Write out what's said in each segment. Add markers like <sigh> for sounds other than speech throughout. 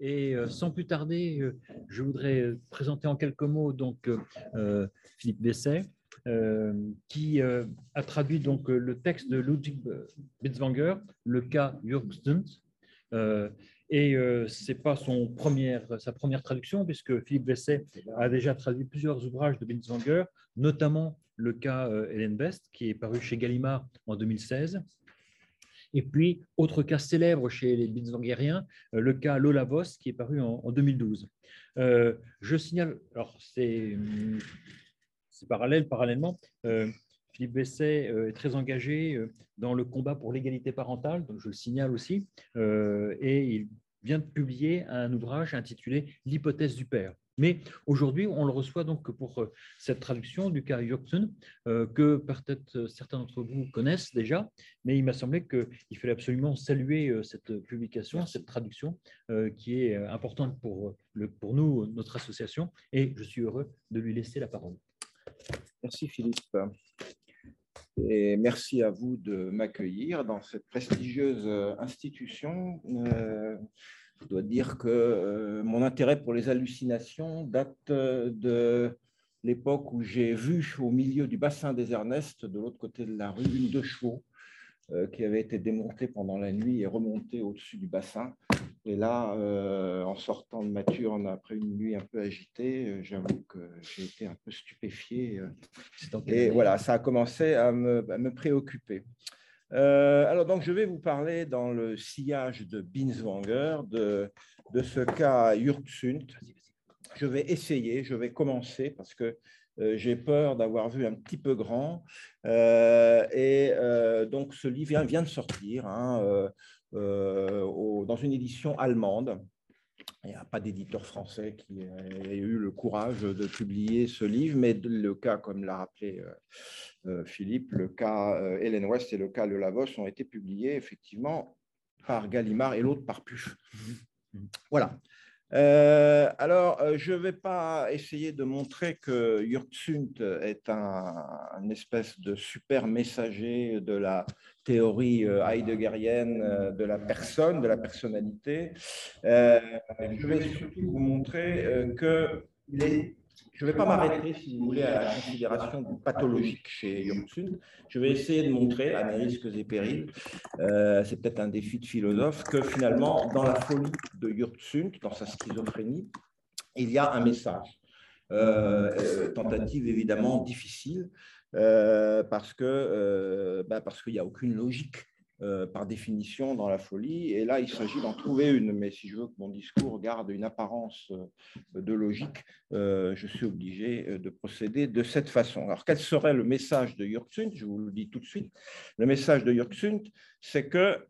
Et sans plus tarder, je voudrais présenter en quelques mots donc Philippe Besset, qui a traduit donc le texte de Ludwig Bitzwanger, le cas Jürgstund. Et euh, ce n'est pas son première, sa première traduction, puisque Philippe Besset a déjà traduit plusieurs ouvrages de Binswanger, notamment le cas euh, Hélène Best, qui est paru chez Gallimard en 2016. Et puis, autre cas célèbre chez les Binswangeriens, euh, le cas Lola Voss, qui est paru en, 2012. je signale, alors c'est parallèle, parallèlement, Philippe Besset est très engagé dans le combat pour l'égalité parentale, donc je le signale aussi, et il vient de publier un ouvrage intitulé L'hypothèse du père. Mais aujourd'hui, on le reçoit donc pour euh, cette traduction du cas Joksun, euh, que peut-être euh, certains d'entre vous connaissent déjà, mais il m'a semblé qu'il fallait absolument saluer cette publication, cette traduction, qui est importante pour, le, pour nous, notre association, et je suis heureux de lui laisser la parole. Merci Philippe. Et merci à vous de m'accueillir dans cette prestigieuse institution je dois dire que euh, mon intérêt pour les hallucinations date euh, de l'époque où j'ai vu au milieu du bassin des Ernestes, de l'autre côté de la rue, une de chevaux euh, qui avait été démontée pendant la nuit et remontée au-dessus du bassin. Et là, en sortant de Mathurne après une nuit un peu agitée, j'avoue que j'ai été un peu stupéfié. et voilà, ça a commencé à me, à me préoccuper. Euh, alors, donc, je vais vous parler dans le sillage de Binswanger de, de ce cas Yurtsund. Je vais essayer, je vais commencer parce que euh, j'ai peur d'avoir vu un petit peu grand. Euh, et donc, ce livre vient, de sortir hein, dans une édition allemande. Il n'y a pas d'éditeur français qui ait eu le courage de publier ce livre, mais le cas, comme l'a rappelé euh, euh, Philippe, le cas euh, Hélène West et le cas Le Lavos ont été publiés effectivement par Gallimard et l'autre par. Mmh. Voilà. alors, je ne vais pas essayer de montrer que Yurtsunt est un, espèce de super messager de la théorie euh, heideggerienne euh, de la personne, de la personnalité. Euh, je vais surtout vous montrer que je ne vais pas m'arrêter, si vous voulez, à la considération pathologique chez Jung Je vais essayer de montrer, à mes risques et périls, c'est peut-être un défi de philosophe, que finalement, dans la folie de Jung dans sa schizophrénie, il y a un message. tentative évidemment difficile, euh, parce que euh, bah, parce qu'il n'y a aucune logique euh, par définition dans la folie. Et là, il s'agit d'en trouver une. Mais si je veux que mon discours garde une apparence de logique, je suis obligé de procéder de cette façon. Alors, quel serait le message de Jürgsund Je vous le dis tout de suite. Le message de Jürgsund, c'est que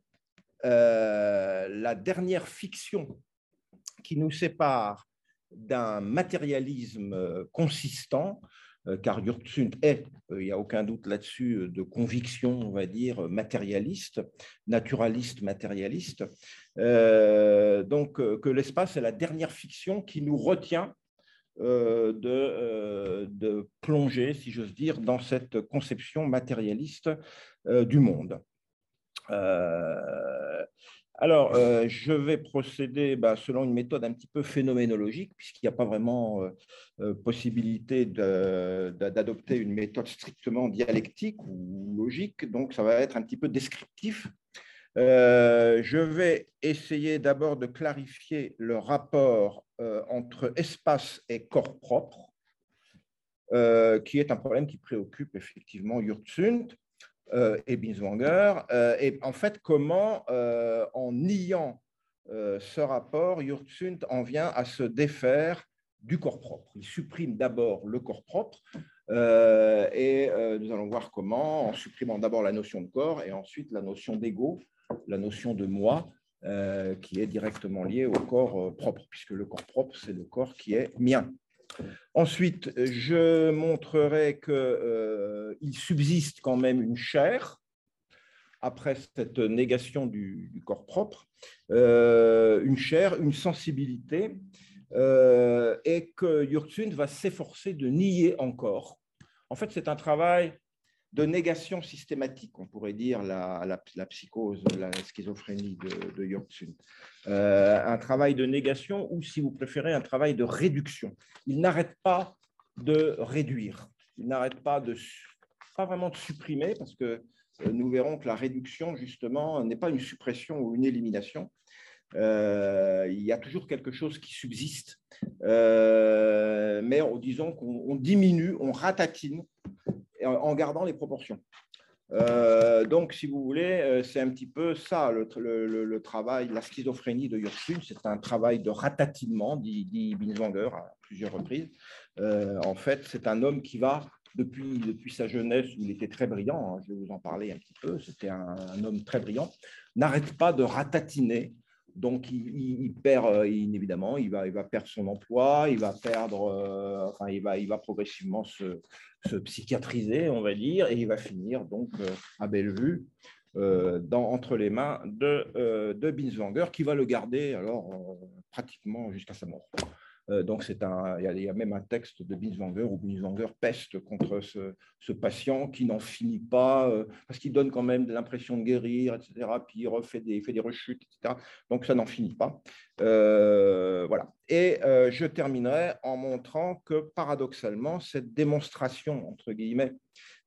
la dernière fiction qui nous sépare d'un matérialisme consistant, car Yurtsund est, euh, il n'y a aucun doute là-dessus, euh, de conviction, on va dire, matérialiste, naturaliste, matérialiste. donc, que l'espace est la dernière fiction qui nous retient de, plonger, si j'ose dire, dans cette conception matérialiste du monde. Alors, euh, je vais procéder bah, selon une méthode un petit peu phénoménologique, puisqu'il n'y a pas vraiment euh, euh, possibilité d'adopter une méthode strictement dialectique ou logique, donc ça va être un petit peu descriptif. je vais essayer d'abord de clarifier le rapport entre espace et corps propre, qui est un problème qui préoccupe effectivement Yurtsund. Euh, et Binswanger. Euh, et en fait, comment, euh, en niant ce rapport, Yurtsund en vient à se défaire du corps propre. Il supprime d'abord le corps propre, et nous allons voir comment, en supprimant d'abord la notion de corps et ensuite la notion d'ego, la notion de moi, qui est directement liée au corps propre, puisque le corps propre, c'est le corps qui est mien. Ensuite, je montrerai qu'il euh, subsiste quand même une chair, après cette négation du, corps propre, euh, une chair, une sensibilité, euh, et que Yurtsund va s'efforcer de nier encore. En fait, c'est un travail de négation systématique, on pourrait dire la, la, psychose, la schizophrénie de, de. Euh, un travail de négation ou, si vous préférez, un travail de réduction. Il n'arrête pas de réduire, il n'arrête pas de, pas vraiment de supprimer, parce que euh, nous verrons que la réduction, justement, n'est pas une suppression ou une élimination. Euh, il y a toujours quelque chose qui subsiste, mais disons qu'on diminue, on ratatine en gardant les proportions. Euh, donc, si vous voulez, euh, c'est un petit peu ça le, travail, la schizophrénie de Yursun. C'est un travail de ratatinement, dit, dit Binswanger à plusieurs reprises. Euh, en fait, c'est un homme qui va, depuis, depuis sa jeunesse, où il était très brillant, hein, je vais vous en parler un petit peu, c'était un, un, homme très brillant, n'arrête pas de ratatiner donc, il, perd, euh, évidemment, il va, perdre son emploi, il va perdre, euh, enfin, il va, progressivement se, psychiatriser, on va dire, et il va finir donc euh, à Bellevue, entre les mains de, de Binswanger, qui va le garder alors pratiquement jusqu'à sa mort. Euh, donc, c'est un, il, y a, même un texte de Binswanger où Binswanger peste contre ce, patient qui n'en finit pas, euh, parce qu'il donne quand même l'impression de guérir, etc. Puis il des, fait des rechutes, etc. Donc, ça n'en finit pas. Euh, voilà. Et je terminerai en montrant que, paradoxalement, cette démonstration, entre guillemets,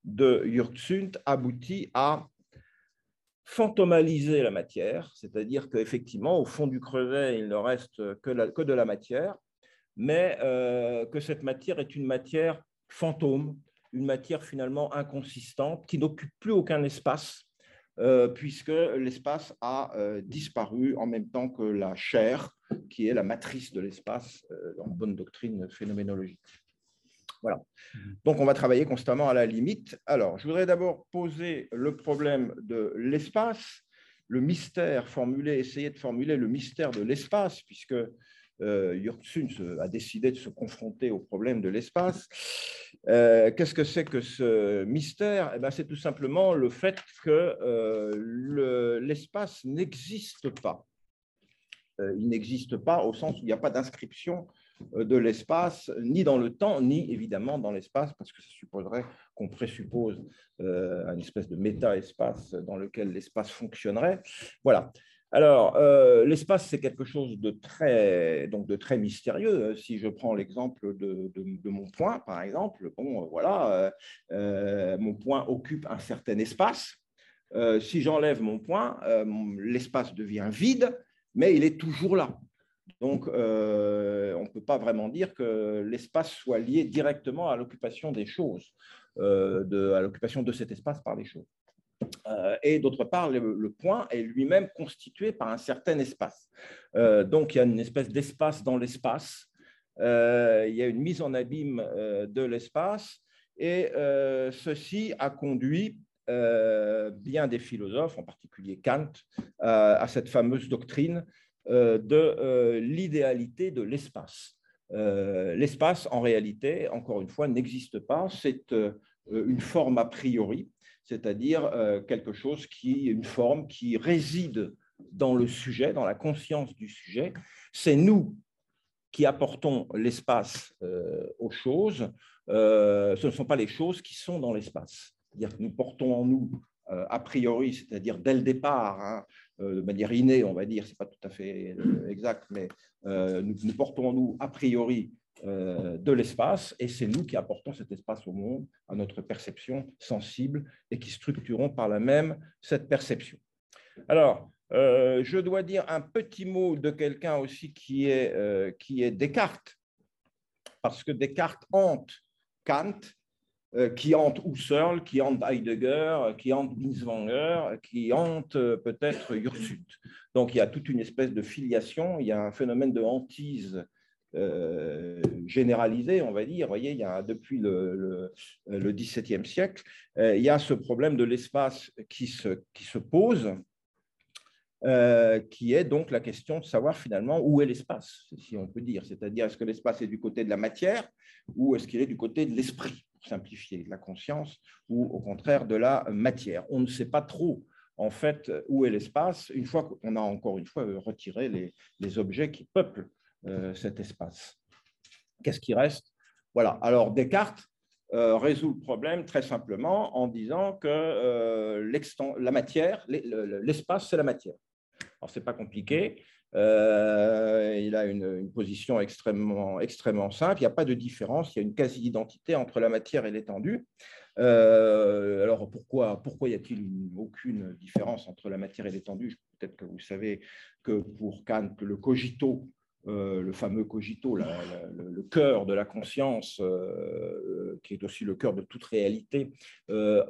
de Yurtsunt aboutit à fantomaliser la matière, c'est-à-dire qu'effectivement, au fond du crevet, il ne reste que de la matière, mais euh, que cette matière est une matière fantôme, une matière finalement inconsistante, qui n'occupe plus aucun espace, euh, puisque l'espace a euh, disparu en même temps que la chair, qui est la matrice de l'espace en bonne doctrine phénoménologique. Voilà. Mhm. Donc, on va travailler constamment à la limite. Alors, je voudrais d'abord poser le problème de l'espace, le mystère formulé, essayer de formuler le mystère de l'espace, puisque euh, a décidé de se confronter au problème de l'espace. Euh, qu'est-ce que c'est que ce mystère? Eh ben, C'est tout simplement le fait que euh, l'espace n'existe pas. Euh, il n'existe pas au sens où il n'y a pas d'inscription de l'espace, ni dans le temps, ni évidemment dans l'espace, parce que ça supposerait qu'on présuppose une espèce de méta-espace dans lequel l'espace fonctionnerait. Voilà. Alors, euh, l'espace, c'est quelque chose de très, mystérieux. Si je prends l'exemple de, mon point, par exemple, bon, voilà, euh, mon point occupe un certain espace. Euh, si j'enlève mon point, l'espace devient vide, mais il est toujours là. Donc, on ne peut pas vraiment dire que l'espace soit lié directement à l'occupation des choses, à l'occupation de cet espace par les choses. Euh, et d'autre part, le, point est lui-même constitué par un certain espace. Euh, donc, il y a une espèce d'espace dans l'espace. Euh, il y a une mise en abîme de l'espace. Et ceci a conduit bien des philosophes, en particulier Kant, à cette fameuse doctrine de l'idéalité de l'espace. l'espace, en réalité, encore une fois, n'existe pas. C'est une forme a priori c'est-à-dire euh, quelque chose qui, une forme qui réside dans le sujet, dans la conscience du sujet. C'est nous qui apportons l'espace euh, aux choses, euh, ce ne sont pas les choses qui sont dans l'espace. C'est-à-dire que nous portons en nous a priori, c'est-à-dire dès le départ, hein, de manière innée, on va dire, c'est pas tout à fait exact, mais nous, portons en nous a priori de l'espace, et c'est nous qui apportons cet espace au monde, à notre perception sensible, et qui structurons par la même cette perception. Alors, euh, je dois dire un petit mot de quelqu'un aussi qui est, euh, qui est Descartes, parce que Descartes hante Kant, qui hante Husserl, qui hante Heidegger, qui hante Binswanger, qui hante peut-être Ursut. Donc il y a toute une espèce de filiation, il y a un phénomène de hantise euh, généralisé, on va dire. Voyez, il y a, depuis le, XVIIe siècle, euh, il y a ce problème de l'espace qui se, qui se pose, euh, qui est donc la question de savoir finalement où est l'espace, si on peut dire. C'est-à-dire, est-ce que l'espace est du côté de la matière ou est-ce qu'il est du côté de l'esprit, pour simplifier, de la conscience, ou au contraire de la matière On ne sait pas trop en fait où est l'espace, une fois qu'on a encore une fois retiré les, les objets qui peuplent cet espace. Qu'est-ce qui reste? Voilà. Alors Descartes résout le problème très simplement en disant que la matière, l'espace, c'est la matière. Alors, ce n'est pas compliqué. Euh, il a une, position extrêmement, extrêmement simple. Il n'y a pas de différence. Il y a une quasi-identité entre la matière et l'étendue. Euh, alors pourquoi, pourquoi y a-t-il aucune différence entre la matière et l'étendue? Peut-être que vous savez que pour Kant, le cogito, euh, le fameux cogito, le, cœur de la conscience, qui est aussi le cœur de toute réalité,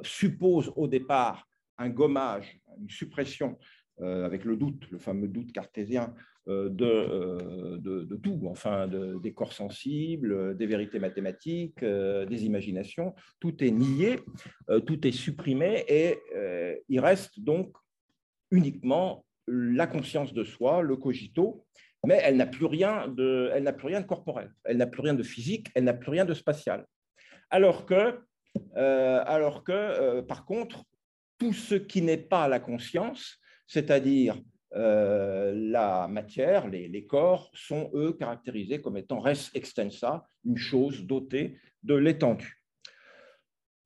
suppose au départ un gommage, une suppression euh, avec le doute, le fameux doute cartésien euh, euh, de, tout, enfin des corps sensibles, des vérités mathématiques, des imaginations. Tout est nié, tout est supprimé et il reste donc uniquement la conscience de soi, le cogito, mais elle n'a plus rien de, elle n'a plus rien de corporel, elle n'a plus rien de physique, elle n'a plus rien de spatial. Alors que, alors que par contre, tout ce qui n'est pas la conscience c'est-à-dire euh, la matière, les, corps, sont eux caractérisés comme étant res extensa, une chose dotée de l'étendue.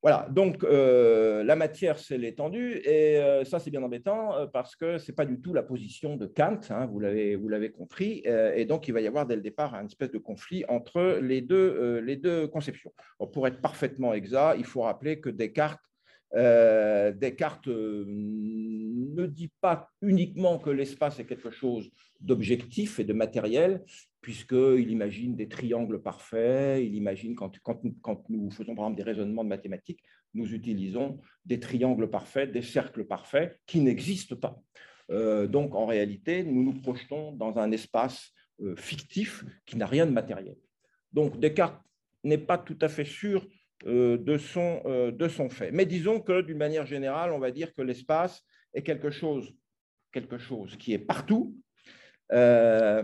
Voilà, donc euh, la matière, c'est l'étendue, et euh, ça, c'est bien embêtant parce que ce n'est pas du tout la position de Kant, hein, vous l'avez compris, et donc il va y avoir dès le départ un espèce de conflit entre les deux, les deux conceptions. pour être parfaitement exact, il faut rappeler que Descartes euh, Descartes euh, ne dit pas uniquement que l'espace est quelque chose d'objectif et de matériel, puisqu'il imagine des triangles parfaits, il imagine, quand, nous faisons des raisonnements de mathématiques, nous utilisons des triangles parfaits, des cercles parfaits qui n'existent pas. Euh, donc en réalité, nous nous projetons dans un espace fictif qui n'a rien de matériel. Donc Descartes n'est pas tout à fait sûr euh, de son, euh, fait. Mais disons que d'une manière générale, on va dire que l'espace est quelque chose, qui est partout. Euh,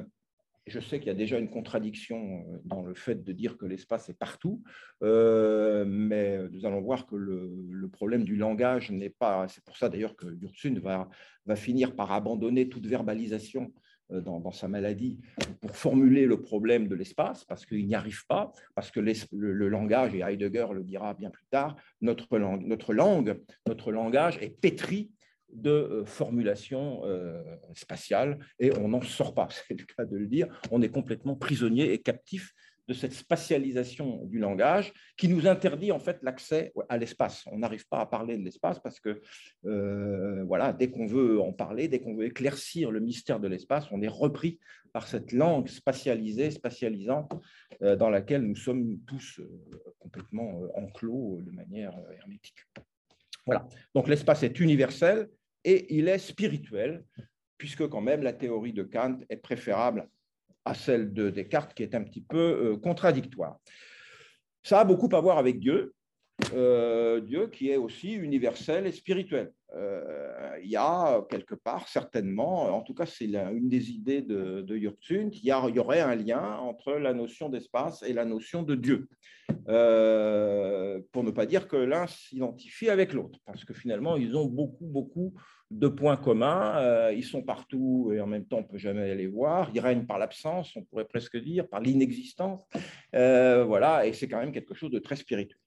je sais qu'il y a déjà une contradiction dans le fait de dire que l'espace est partout, mais nous allons voir que le, problème du langage n'est pas. C'est pour ça d'ailleurs que Yurtsun va, va finir par abandonner toute verbalisation euh, dans, sa maladie pour formuler le problème de l'espace, parce qu'il n'y arrive pas, parce que le, langage, et Heidegger le dira bien plus tard, notre langue, notre, langue, notre langage est pétri de euh, formulations euh, spatiales et on n'en sort pas, <laughs> c'est le cas de le dire, on est complètement prisonnier et captif de cette spatialisation du langage qui nous interdit en fait l'accès à l'espace. On n'arrive pas à parler de l'espace parce que euh, voilà, dès qu'on veut en parler, dès qu'on veut éclaircir le mystère de l'espace, on est repris par cette langue spatialisée, spatialisante, dans laquelle nous sommes tous complètement enclos de manière hermétique. Voilà. Donc l'espace est universel et il est spirituel, puisque quand même la théorie de Kant est préférable à celle de Descartes, qui est un petit peu euh, contradictoire. Ça a beaucoup à voir avec Dieu, euh, Dieu qui est aussi universel et spirituel. Euh, il y a quelque part, certainement, en tout cas c'est une des idées de, de Yurtsun, qu'il y, aurait un lien entre la notion d'espace et la notion de Dieu, pour ne pas dire que l'un s'identifie avec l'autre, parce que finalement ils ont beaucoup, beaucoup de points communs. Euh, ils sont partout et en même temps, on ne peut jamais les voir. Ils règnent par l'absence, on pourrait presque dire, par l'inexistence. Euh, voilà, et c'est quand même quelque chose de très spirituel.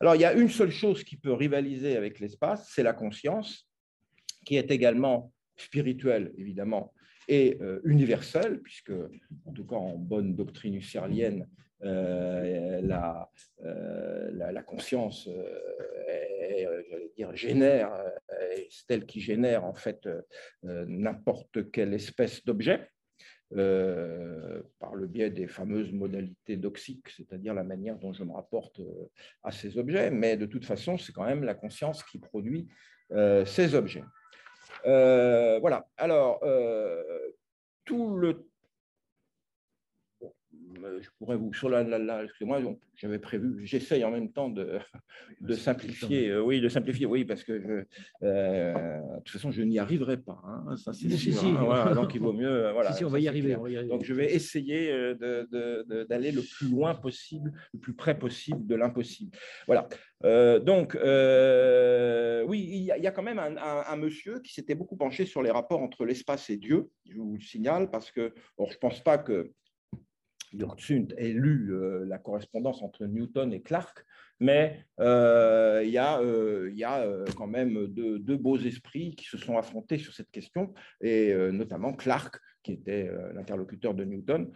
Alors, il y a une seule chose qui peut rivaliser avec l'espace, c'est la conscience, qui est également spirituelle, évidemment, et euh, universelle, puisque, en tout cas en bonne doctrine husserlienne, euh, la, euh, la, conscience euh, dire, génère, c'est elle qui génère en fait n'importe quelle espèce d'objet. Par le biais des fameuses modalités doxiques, c'est-à-dire la manière dont je me rapporte à ces objets, mais de toute façon, c'est quand même la conscience qui produit ces objets. voilà, alors, tout le euh, je pourrais vous sur la, la, excusez-moi, j'avais prévu, j'essaye en même temps de, <laughs> de simplifier, euh, oui, de simplifier, oui, parce que euh, de toute façon je n'y arriverai pas, hein, ça c'est sûr. Hein, donc il vaut <laughs> mieux, voilà. Si, on, va y arriver, Donc je vais essayer d'aller le plus loin possible, le plus près possible de l'impossible. Voilà. donc oui, il y, a, quand même un, un monsieur qui s'était beaucoup penché sur les rapports entre l'espace et Dieu. Je vous le signale parce que, bon, je pense pas que Yurtsunt ait lu la correspondance entre Newton et Clark, mais il y, a, y a quand même deux, deux, beaux esprits qui se sont affrontés sur cette question, et notamment Clark, qui était l'interlocuteur de Newton,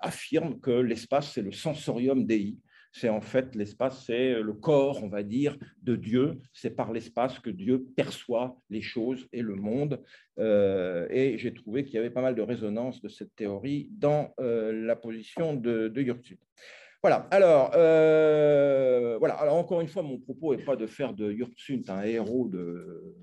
affirme que l'espace, c'est le sensorium dei, c'est en fait l'espace, c'est le corps, on va dire, de Dieu. C'est par l'espace que Dieu perçoit les choses et le monde. Euh, et j'ai trouvé qu'il y avait pas mal de résonance de cette théorie dans euh, la position de, de voilà, alors, euh, voilà. alors encore une fois, mon propos n'est pas de faire de Yurtsunt un héros de,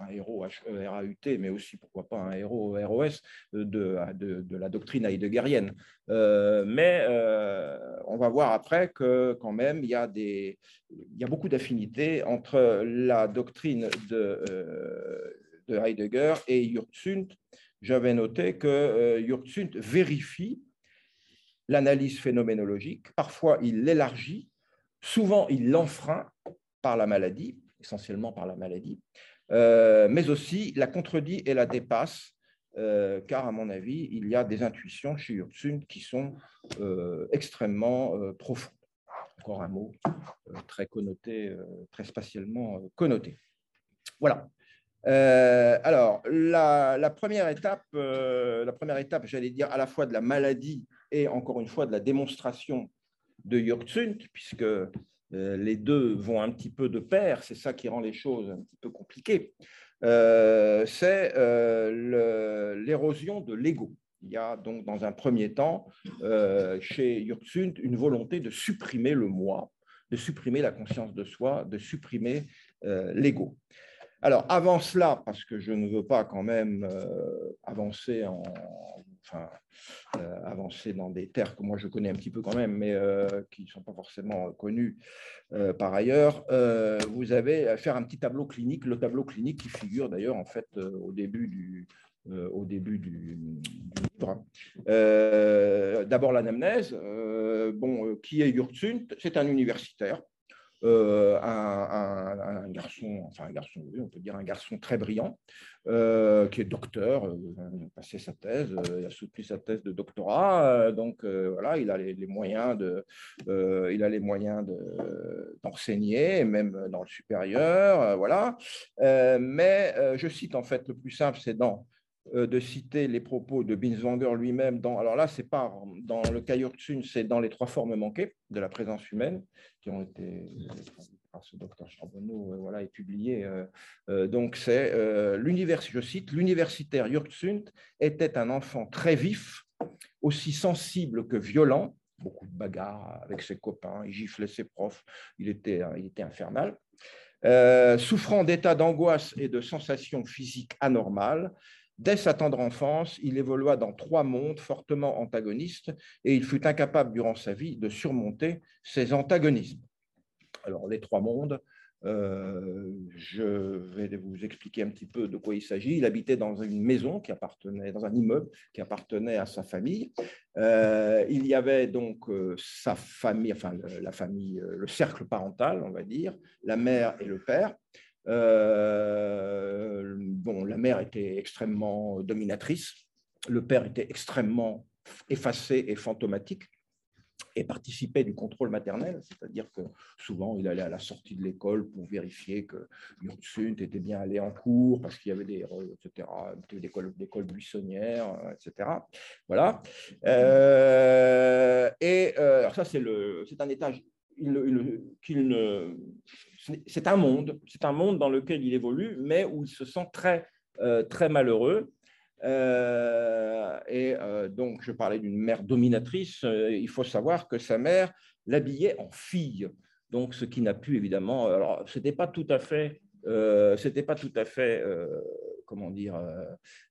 un héros H-E-R-A-U-T, mais aussi, pourquoi pas, un héros ROS de, de, de la doctrine heideggerienne. Euh, mais euh, on va voir après que quand même, il y a, des, il y a beaucoup d'affinités entre la doctrine de, de Heidegger et Yurtsunt. J'avais noté que Yurtsunt vérifie l'analyse phénoménologique. Parfois, il l'élargit, souvent, il l'enfreint par la maladie, essentiellement par la maladie, euh, mais aussi la contredit et la dépasse, euh, car à mon avis, il y a des intuitions chez Yurtsun qui sont euh, extrêmement profondes. Encore un mot très connoté, très spatialement connoté. Voilà. alors, la, première étape, étape, j'allais dire à la fois de la maladie et encore une fois de la démonstration de Yurtsunt, puisque euh, les deux vont un petit peu de pair, c'est ça qui rend les choses un petit peu compliquées, euh, c'est euh, l'érosion de l'ego. Il y a donc dans un premier temps chez Yurtsunt une volonté de supprimer le moi, de supprimer la conscience de soi, de supprimer l'ego. Alors avant cela, parce que je ne veux pas quand même avancer en, enfin, euh, avancer dans des terres que moi je connais un petit peu quand même, mais euh, qui ne sont pas forcément connues euh, par ailleurs, vous avez à faire un petit tableau clinique, le tableau clinique qui figure d'ailleurs en fait au début du, au début du, livre. D'abord l'anamnèse. bon, qui est Yurtsunt C'est un universitaire euh, un, garçon, enfin un garçon, on peut dire un garçon très brillant, euh, qui est docteur, euh, il a passé sa thèse, il a soutenu sa thèse de doctorat, donc voilà, il a les, moyens de, il a les moyens d'enseigner, même dans le supérieur, voilà. mais je cite en fait le plus simple, c'est dans de citer les propos de Binswanger lui-même. Dans, alors là, c'est pas dans le Kayurtsun, c'est dans les trois formes manquées de la présence humaine qui ont été par ce docteur Charbonneau, euh, voilà, et publié. Euh, euh, donc c'est l'univers, je cite, l'universitaire Yurtsunt était un enfant très vif, aussi sensible que violent, beaucoup de bagarres avec ses copains, il giflait ses profs, il était, il était infernal. souffrant d'états d'angoisse et de sensations physiques anormales, Dès sa tendre enfance, il évolua dans trois mondes fortement antagonistes et il fut incapable durant sa vie de surmonter ces antagonismes. Alors, les trois mondes, euh, je vais vous expliquer un petit peu de quoi il s'agit. Il habitait dans une maison qui appartenait, dans un immeuble qui appartenait à sa famille. Euh, il y avait donc euh, sa famille, enfin la famille, le cercle parental, on va dire, la mère et le père. Euh, bon, la mère était extrêmement dominatrice, le père était extrêmement effacé et fantomatique et participait du contrôle maternel, c'est-à-dire que souvent il allait à la sortie de l'école pour vérifier que Yurtsunt était bien allé en cours parce qu'il y avait des etc., écoles, buissonnières, etc. Voilà. Euh, et euh, alors ça c'est un étage qu'il ne c'est un monde, c'est un monde dans lequel il évolue, mais où il se sent très, euh, très malheureux. Euh, et euh, donc, je parlais d'une mère dominatrice. il faut savoir que sa mère l'habillait en fille. Donc, ce qui n'a pu évidemment. Alors, c'était pas tout à fait euh, c'était pas tout à fait, euh, comment dire,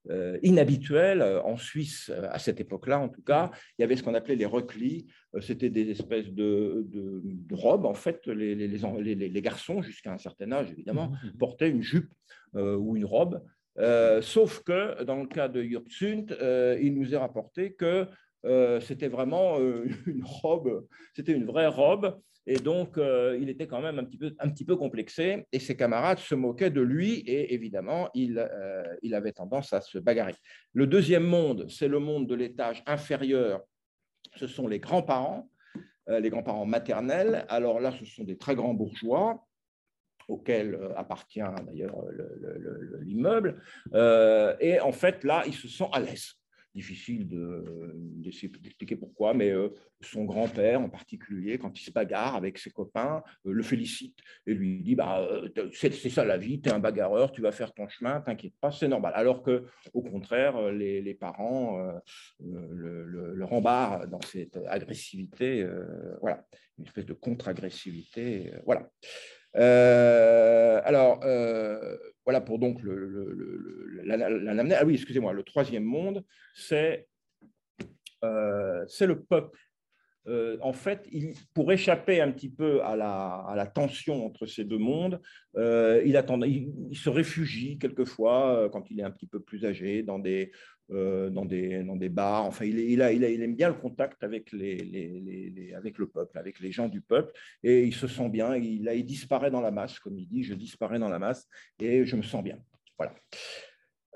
euh, inhabituel en Suisse à cette époque-là. En tout cas, il y avait ce qu'on appelait les reclis. C'était des espèces de, robes. En fait, les, les, les, garçons, jusqu'à un certain âge, évidemment, mmh, mmh. portaient une jupe ou une robe. sauf que dans le cas de Yurtsunt, il nous est rapporté que c'était vraiment <laughs> une robe, c'était une vraie robe et donc, euh, il était quand même un petit, peu, complexé et ses camarades se moquaient de lui et évidemment, il, euh, il avait tendance à se bagarrer. Le deuxième monde, c'est le monde de l'étage inférieur ce sont les grands-parents, les grands-parents maternels. Alors là, ce sont des très grands bourgeois auxquels appartient d'ailleurs l'immeuble. et en fait, là, ils se sentent à l'aise difficile d'expliquer pourquoi, mais euh, son grand-père en particulier, quand il se bagarre avec ses copains, euh, le félicite et lui dit bah, euh, c'est ça la vie, tu es un bagarreur, tu vas faire ton chemin, t'inquiète pas, c'est normal. Alors que, au contraire, les, parents le, rembarrent dans cette agressivité, voilà, une espèce de contre-agressivité, voilà. Alors, voilà pour donc le, Ah oui, excusez-moi, le troisième monde, c'est euh, le peuple. Euh, en fait, pour échapper un petit peu à la, tension entre ces deux mondes, euh, il, se réfugie quelquefois, euh, quand il est un petit peu plus âgé, dans des, bars. Enfin, il, aime bien le contact avec le peuple, avec les gens du peuple, et il se sent bien. Il, il disparaît dans la masse, comme il dit, je disparais dans la masse et je me sens bien. Voilà.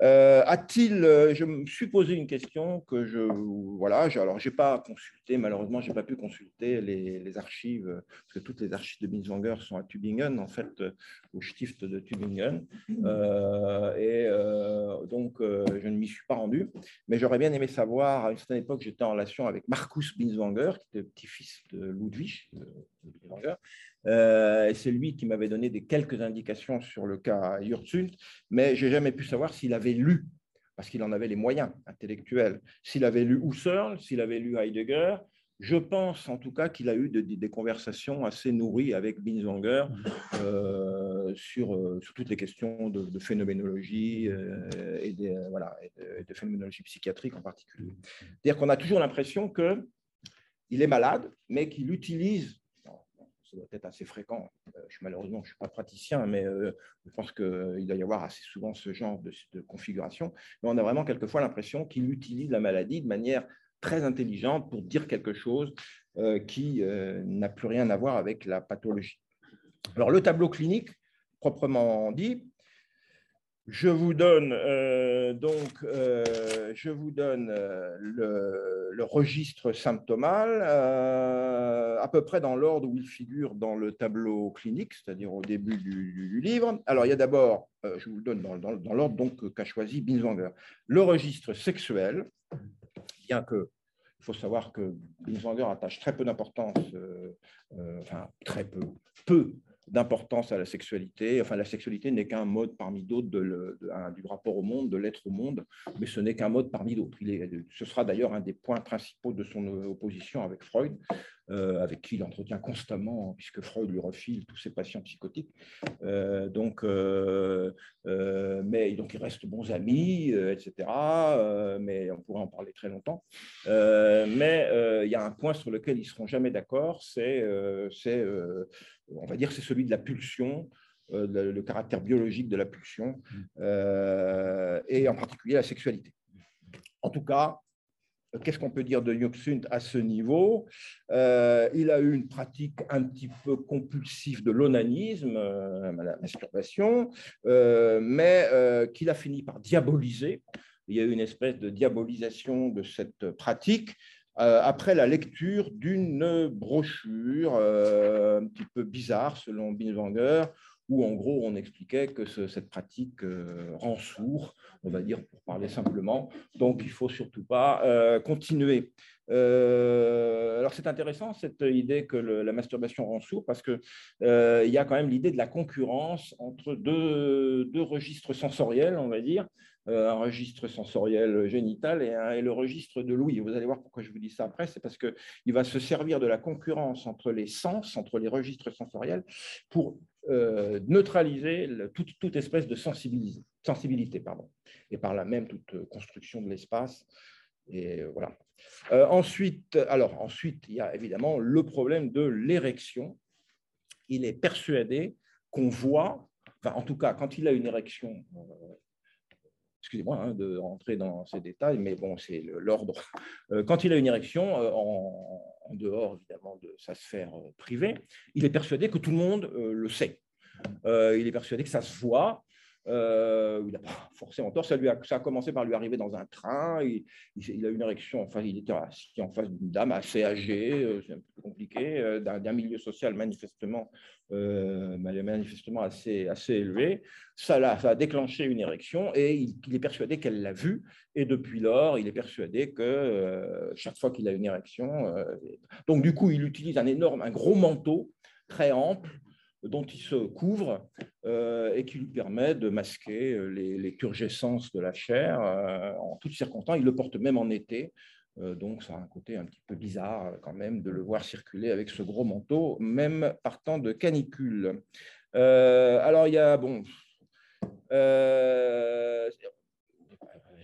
Euh, a-t-il, euh, je me suis posé une question que je, voilà, alors j'ai pas consulté, malheureusement, j'ai pas pu consulter les, archives, parce que toutes les archives de Binswanger sont à Tübingen, en fait, euh, au Stift de Tübingen, et donc je ne m'y suis pas rendu, mais j'aurais bien aimé savoir, à une certaine époque, j'étais en relation avec Markus Binswanger, qui était petit-fils de Ludwig Euh, c'est lui qui m'avait donné des quelques indications sur le cas Yurtsult, mais j'ai jamais pu savoir s'il avait lu, parce qu'il en avait les moyens intellectuels, s'il avait lu Husserl, s'il avait lu Heidegger. Je pense en tout cas qu'il a eu des conversations assez nourries avec Binswanger euh, sur, euh, sur, toutes les questions de, phénoménologie et, des, voilà, de, phénoménologie psychiatrique en particulier. C'est-à-dire qu'on a toujours l'impression qu'il est malade, mais qu'il utilise ça doit être assez fréquent. Euh, je, malheureusement, je ne suis pas praticien, mais euh, je pense qu'il doit y avoir assez souvent ce genre de, configuration. Mais on a vraiment quelquefois l'impression qu'il utilise la maladie de manière très intelligente pour dire quelque chose euh, qui n'a plus rien à voir avec la pathologie. Alors, le tableau clinique, proprement dit, je vous donne euh, donc euh, je vous donne euh, le, registre symptomal à peu près dans l'ordre où il figure dans le tableau clinique, c'est-à-dire au début du, livre. Alors il y a d'abord, je vous le donne dans, l'ordre donc qu'a choisi Binswanger, le registre sexuel, bien que il faut savoir que Binswanger attache très peu d'importance, enfin très peu, peu d'importance à la sexualité. Enfin, la sexualité n'est qu'un mode parmi d'autres de du rapport au monde, de l'être au monde, mais ce n'est qu'un mode parmi d'autres. Ce sera d'ailleurs un des points principaux de son opposition avec Freud, euh, avec qui il entretient constamment, puisque Freud lui refile tous ses patients psychotiques. Euh, donc, euh, mais donc, ils restent bons amis, etc. mais on pourrait en parler très longtemps. mais il y a un point sur lequel ils ne seront jamais d'accord, c'est, on va dire, c'est celui de la pulsion. Le, caractère biologique de la pulsion, mmh. et en particulier la sexualité. En tout cas, Qu'est-ce qu'on peut dire de Yuxunt à ce niveau? Euh, Il a eu une pratique un petit peu compulsive de l'onanisme, euh, la masturbation, euh, mais qu'il a fini par diaboliser. Il y a eu une espèce de diabolisation de cette pratique après la lecture d'une brochure un petit peu bizarre, selon Binswanger, où en gros on expliquait que cette pratique euh, rend sourd, on va dire pour parler simplement, donc il faut surtout pas euh, continuer. Euh, alors c'est intéressant cette idée que la masturbation rend sourd parce que il y a quand même l'idée de la concurrence entre deux, deux registres sensoriels, on va dire, un registre sensoriel génital et, le registre de l'ouïe. Vous allez voir pourquoi je vous dis ça après, c'est parce qu'il va se servir de la concurrence entre les sens, entre les registres sensoriels, pour euh, neutraliser toute, espèce de sensibilité, et par là même toute construction de l'espace. Et euh, voilà. Euh, ensuite, alors ensuite, il y a évidemment le problème de l'érection. Il est persuadé qu'on voit, en tout cas, quand il a une érection, excusez-moi hein, de rentrer dans ces détails, mais bon, c'est l'ordre. quand il a une érection, en, en dehors évidemment de sa sphère euh, privée, il est persuadé que tout le monde euh, le sait. Euh, il est persuadé que ça se voit. Euh, il n'a pas forcément tort. Ça, lui a, ça a commencé par lui arriver dans un train. Il, il, a une érection. Enfin, il était assis en face d'une dame assez âgée. Euh, c'est un peu compliqué. Euh, d'un milieu social manifestement, manifestement assez, assez élevé. Ça a déclenché une érection et il, est persuadé qu'elle l'a vue. Et depuis lors, il est persuadé que chaque fois qu'il a une érection. donc, du coup, il utilise un énorme, un gros manteau très ample dont il se couvre euh, et qui lui permet de masquer euh, les, turgescences de la chair euh, en toutes circonstances. Il le porte même en été, donc ça a un côté un petit peu bizarre quand même de le voir circuler avec ce gros manteau, même partant de canicule. alors il y a, bon,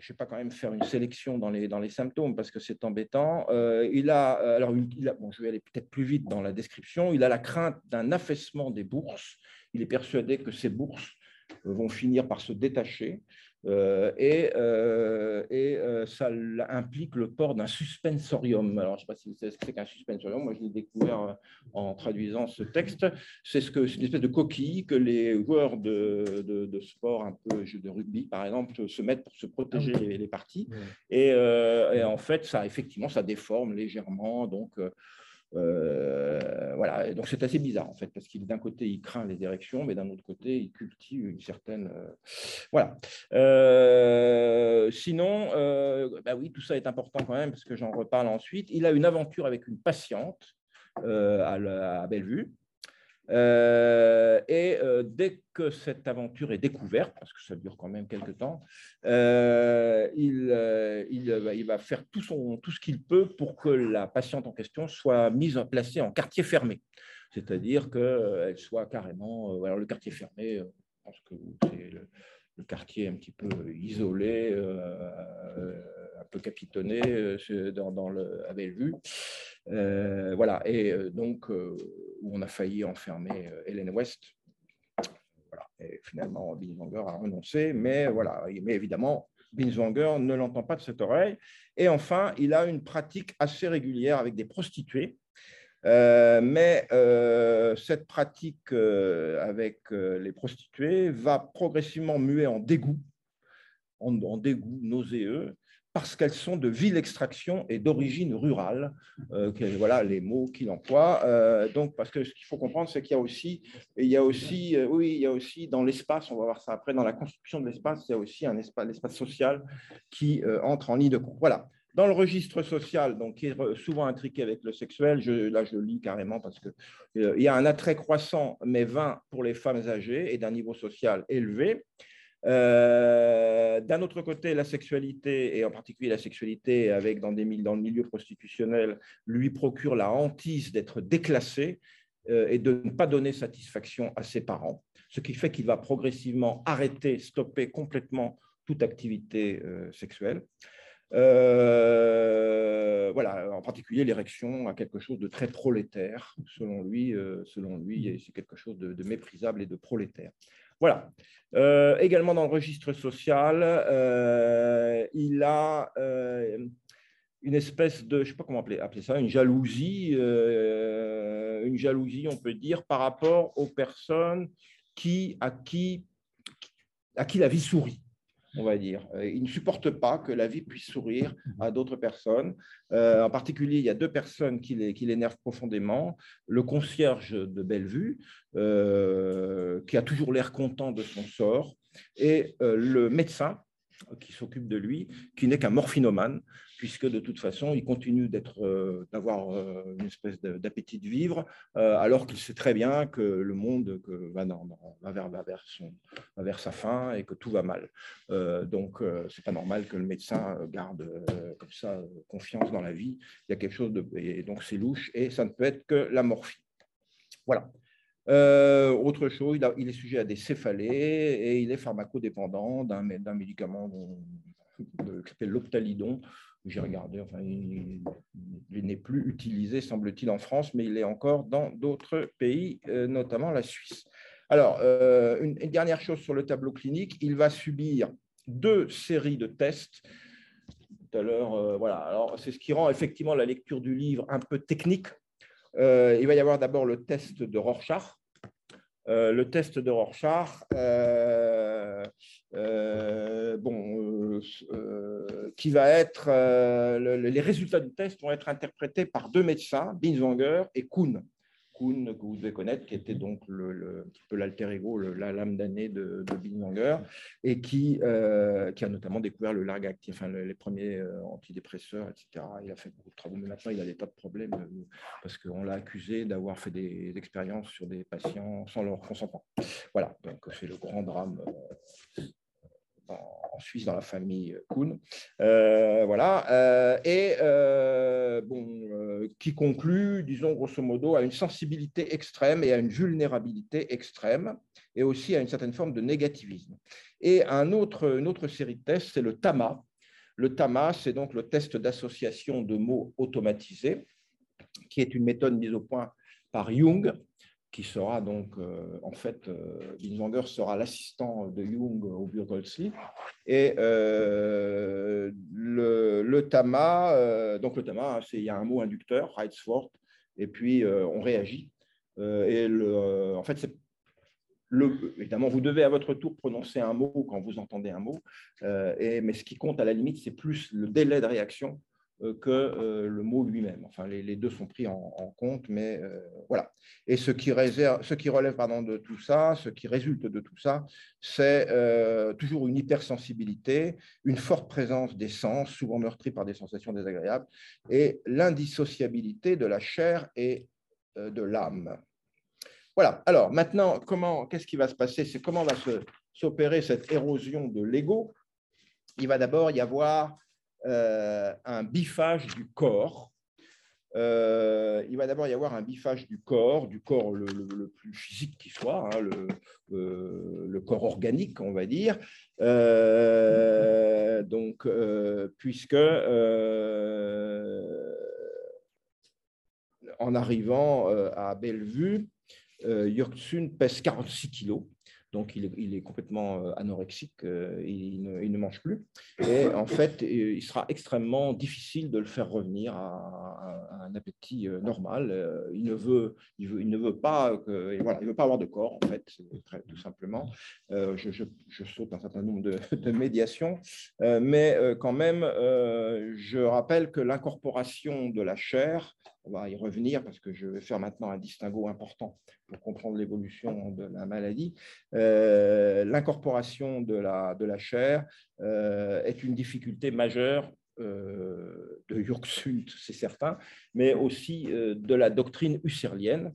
je ne vais pas quand même faire une sélection dans les, dans les symptômes parce que c'est embêtant. Euh, il a, euh, alors, il a, bon, je vais aller peut-être plus vite dans la description. Il a la crainte d'un affaissement des bourses. Il est persuadé que ces bourses vont finir par se détacher. Euh, et, euh, et euh, ça implique le port d'un suspensorium. Alors, je ne sais pas si vous savez ce que c'est qu'un suspensorium. Moi, je l'ai découvert en traduisant ce texte. C'est ce que, une espèce de coquille que les joueurs de, de, sport, un peu de rugby, par exemple, se mettent pour se protéger ah les, parties. Et, et, en fait, ça, effectivement, ça déforme légèrement. Donc, euh, voilà, donc c'est assez bizarre en fait, parce qu'il d'un côté il craint les érections, mais d'un autre côté il cultive une certaine. Euh, voilà. Euh, sinon, bah oui, tout ça est important quand même, parce que j'en reparle ensuite. Il a une aventure avec une patiente à Bellevue. Euh, et euh, dès que cette aventure est découverte, parce que ça dure quand même quelques temps, euh, il, va faire tout ce qu'il peut pour que la patiente en question soit mise, placée en quartier fermé. C'est-à-dire qu'elle soit carrément. alors, le quartier fermé, je pense que c'est le, quartier un petit peu isolé, un peu capitonné dans, dans le, à Bellevue. voilà, et donc où on a failli enfermer euh, Hélène West. Voilà. Et finalement, Binswanger a renoncé, mais voilà. Mais évidemment, Binswanger ne l'entend pas de cette oreille. Et enfin, il a une pratique assez régulière avec des prostituées. Euh, mais euh, cette pratique avec les prostituées va progressivement muer en dégoût, en, en dégoût nauséeux, parce qu'elles sont de ville extraction et d'origine rurale. Euh, voilà les mots qu'il emploie. Euh, donc, parce que ce qu'il faut comprendre, c'est qu'il y a aussi, euh, oui, il y a aussi dans l'espace, on va voir ça après, dans la construction de l'espace, il y a aussi un espace, l'espace social qui entre en ligne de compte. Voilà. Dans le registre social, donc qui est souvent intriqué avec le sexuel, là je lis carrément parce que il y a un attrait croissant mais vain pour les femmes âgées et d'un niveau social élevé. Euh, d'un autre côté, la sexualité, et en particulier la sexualité avec dans, le milieu prostitutionnel, lui procure la hantise d'être déclassé euh, et de ne pas donner satisfaction à ses parents, ce qui fait qu'il va progressivement arrêter, stopper complètement toute activité euh, sexuelle. voilà, en particulier l'érection a quelque chose de très prolétaire, selon lui, selon lui, c'est quelque chose de, méprisable et de prolétaire. Voilà. Euh, également dans le registre social, euh, il a euh, une espèce de, je ne sais pas comment appeler, appeler ça, une jalousie, une jalousie, on peut dire, par rapport aux personnes à, qui, à qui la vie sourit on va dire. Euh, il ne supporte pas que la vie puisse sourire à d'autres personnes. Euh, en particulier, il y a deux personnes qui l'énervent profondément. Le concierge de Bellevue, euh, qui a toujours l'air content de son sort, et le médecin qui s'occupe de lui, qui n'est qu'un morphinomane, puisque de toute façon, il continue euh, d'avoir euh, une espèce d'appétit de vivre, euh, alors qu'il sait très bien que le monde va, vers, vers, sa fin et que tout va mal. donc, c'est pas normal que le médecin garde comme ça confiance dans la vie. Il y a quelque chose de. Et donc, c'est louche et ça ne peut être que la morphine. Voilà. Autre chose, il, est sujet à des céphalées et il est pharmacodépendant d'un médicament qui s'appelle l'optalidon, j'ai regardé, enfin, il, n'est plus utilisé, semble-t-il, en France, mais il est encore dans d'autres pays, euh, notamment la Suisse. Alors, euh, une, dernière chose sur le tableau clinique, il va subir deux séries de tests. Tout à l'heure, euh, voilà. Alors, c'est ce qui rend effectivement la lecture du livre un peu technique. Il va y avoir d'abord le test de Rorschach, le test de Rorschach, bon, qui va être, les résultats du test vont être interprétés par deux médecins, Binswanger et Kuhn. Kuhn, que vous devez connaître, qui était donc le, un petit peu l'alter ego, la lame d'année de, de Binswanger, et qui, euh, qui a notamment découvert le Largacti, enfin les premiers euh, antidépresseurs, etc. Il a fait beaucoup de travaux, mais maintenant il a des tas de problèmes euh, parce qu'on l'a accusé d'avoir fait des expériences sur des patients sans leur consentement. Voilà, donc c'est le grand drame en Suisse dans la famille Kuhn. Euh, voilà. Euh, et euh, bon, qui conclut, disons grosso modo, à une sensibilité extrême et à une vulnérabilité extrême, et aussi à une certaine forme de négativisme. Et un autre, une autre série de tests, c'est le TAMA. Le TAMA, c'est donc le test d'association de mots automatisés, qui est une méthode mise au point par Jung qui sera donc, euh, en fait, euh, sera l'assistant de Jung au Burgolsli. Et euh, le, le, TAMA, euh, donc le TAMA, il y a un mot inducteur, Reizwort, et puis on réagit. et en fait, c'est le, évidemment, vous devez à votre tour prononcer un mot quand vous entendez un mot, et, mais ce qui compte à la limite, c'est plus le délai de réaction que euh, le mot lui-même. Enfin, les, deux sont pris en, compte, mais euh, voilà. Et ce qui, réserve, ce qui relève pardon, de tout ça, ce qui résulte de tout ça, c'est toujours une hypersensibilité, une forte présence des sens, souvent meurtrie par des sensations désagréables, et l'indissociabilité de la chair et de l'âme. Voilà. Alors maintenant, comment, qu'est-ce qui va se passer? C'est comment va s'opérer cette érosion de l'ego? Il va d'abord y avoir euh, un biffage du corps. Euh, il va d'abord y avoir un biffage du corps, du corps le, plus physique qui soit, hein, euh, le, corps organique, on va dire. donc, puisque en arrivant à Bellevue, Yurtsun pèse 46 kilos donc il est, complètement euh, anorexique, euh, il ne, mange plus. Et en fait, il sera extrêmement difficile de le faire revenir à, un appétit euh, normal. Il ne veut, il ne veut pas, voilà, il veut pas avoir de corps, en fait, tout simplement. Je, saute un certain nombre de, <laughs> de médiations, mais quand même, je rappelle que l'incorporation de la chair on va y revenir parce que je vais faire maintenant un distinguo important pour comprendre l'évolution de la maladie. Euh, l'incorporation de la, de la chair euh, est une difficulté majeure euh, de Jurgsund, c'est certain, mais aussi de la doctrine husserlienne,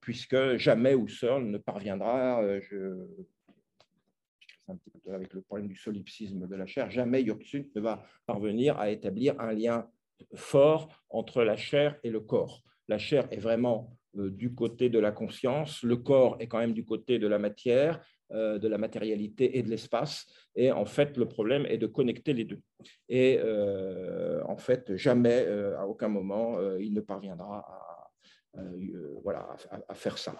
puisque jamais Husserl ne parviendra, je, avec le problème du solipsisme de la chair, jamais Jurgsund ne va parvenir à établir un lien fort entre la chair et le corps. La chair est vraiment euh, du côté de la conscience, le corps est quand même du côté de la matière, euh, de la matérialité et de l'espace. Et en fait, le problème est de connecter les deux. Et euh, en fait, jamais, à aucun moment, il ne parviendra à, voilà, à, faire ça.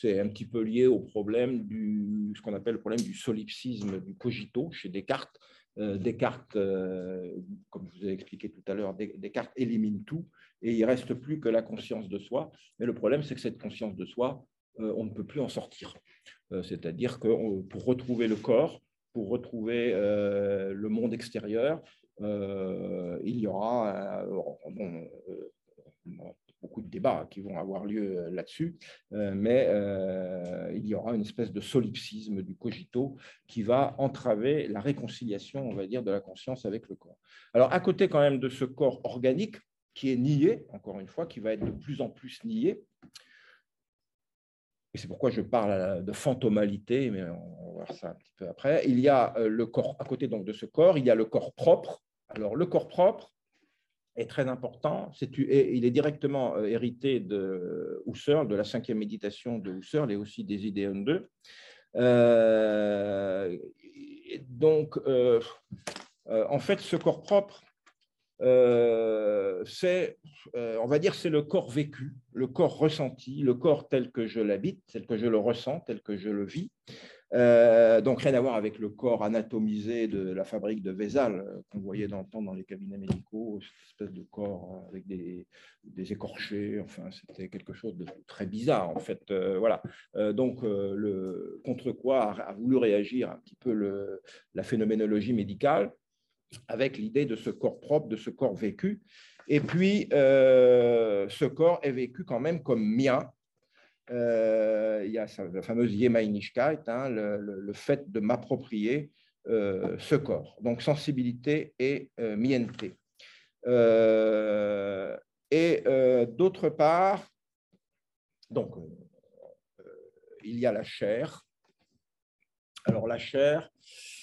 c'est un petit peu lié au problème du, ce qu'on appelle le problème du solipsisme du cogito chez Descartes, euh, Descartes, euh, comme je vous ai expliqué tout à l'heure, Descartes élimine tout et il ne reste plus que la conscience de soi. Mais le problème, c'est que cette conscience de soi, euh, on ne peut plus en sortir. C'est-à-dire que pour retrouver le corps, pour retrouver le monde extérieur, il y aura beaucoup de débats qui vont avoir lieu euh, là-dessus, euh, mais euh, il y aura une espèce de solipsisme du cogito qui va entraver la réconciliation, on va dire, de la conscience avec le corps. Alors, à côté quand même de ce corps organique qui est nié, encore une fois, qui va être de plus en plus nié, et c'est pourquoi je parle de fantomalité, mais on va voir ça un petit peu après. Il y a le corps, à côté donc de ce corps, il y a le corps propre. Alors, le corps propre, est très important. il est directement euh, hérité de Husserl, de la cinquième méditation de Husserl et aussi des idées 2. Euh, donc, euh, en fait, ce corps propre, c'est, on va dire, c'est le corps vécu, le corps ressenti, le corps tel que je l'habite, tel que je le ressens, tel que je le vis. Euh, donc, rien à voir avec le corps anatomisé de la fabrique de Vézal qu'on voyait dans le temps dans les cabinets médicaux, cette espèce de corps avec des, des écorchés. Enfin, c'était quelque chose de très bizarre, en fait. voilà. donc, le contre quoi a, voulu réagir un petit peu la phénoménologie médicale avec l'idée de ce corps propre, de ce corps vécu. Et puis, euh, ce corps est vécu quand même comme mien. Euh, il y a la fameuse Yemainishkeit, hein, le, fait de m'approprier euh, ce corps. Donc, sensibilité et mienté. et d'autre part, donc, il y a la chair. Alors, la chair, euh,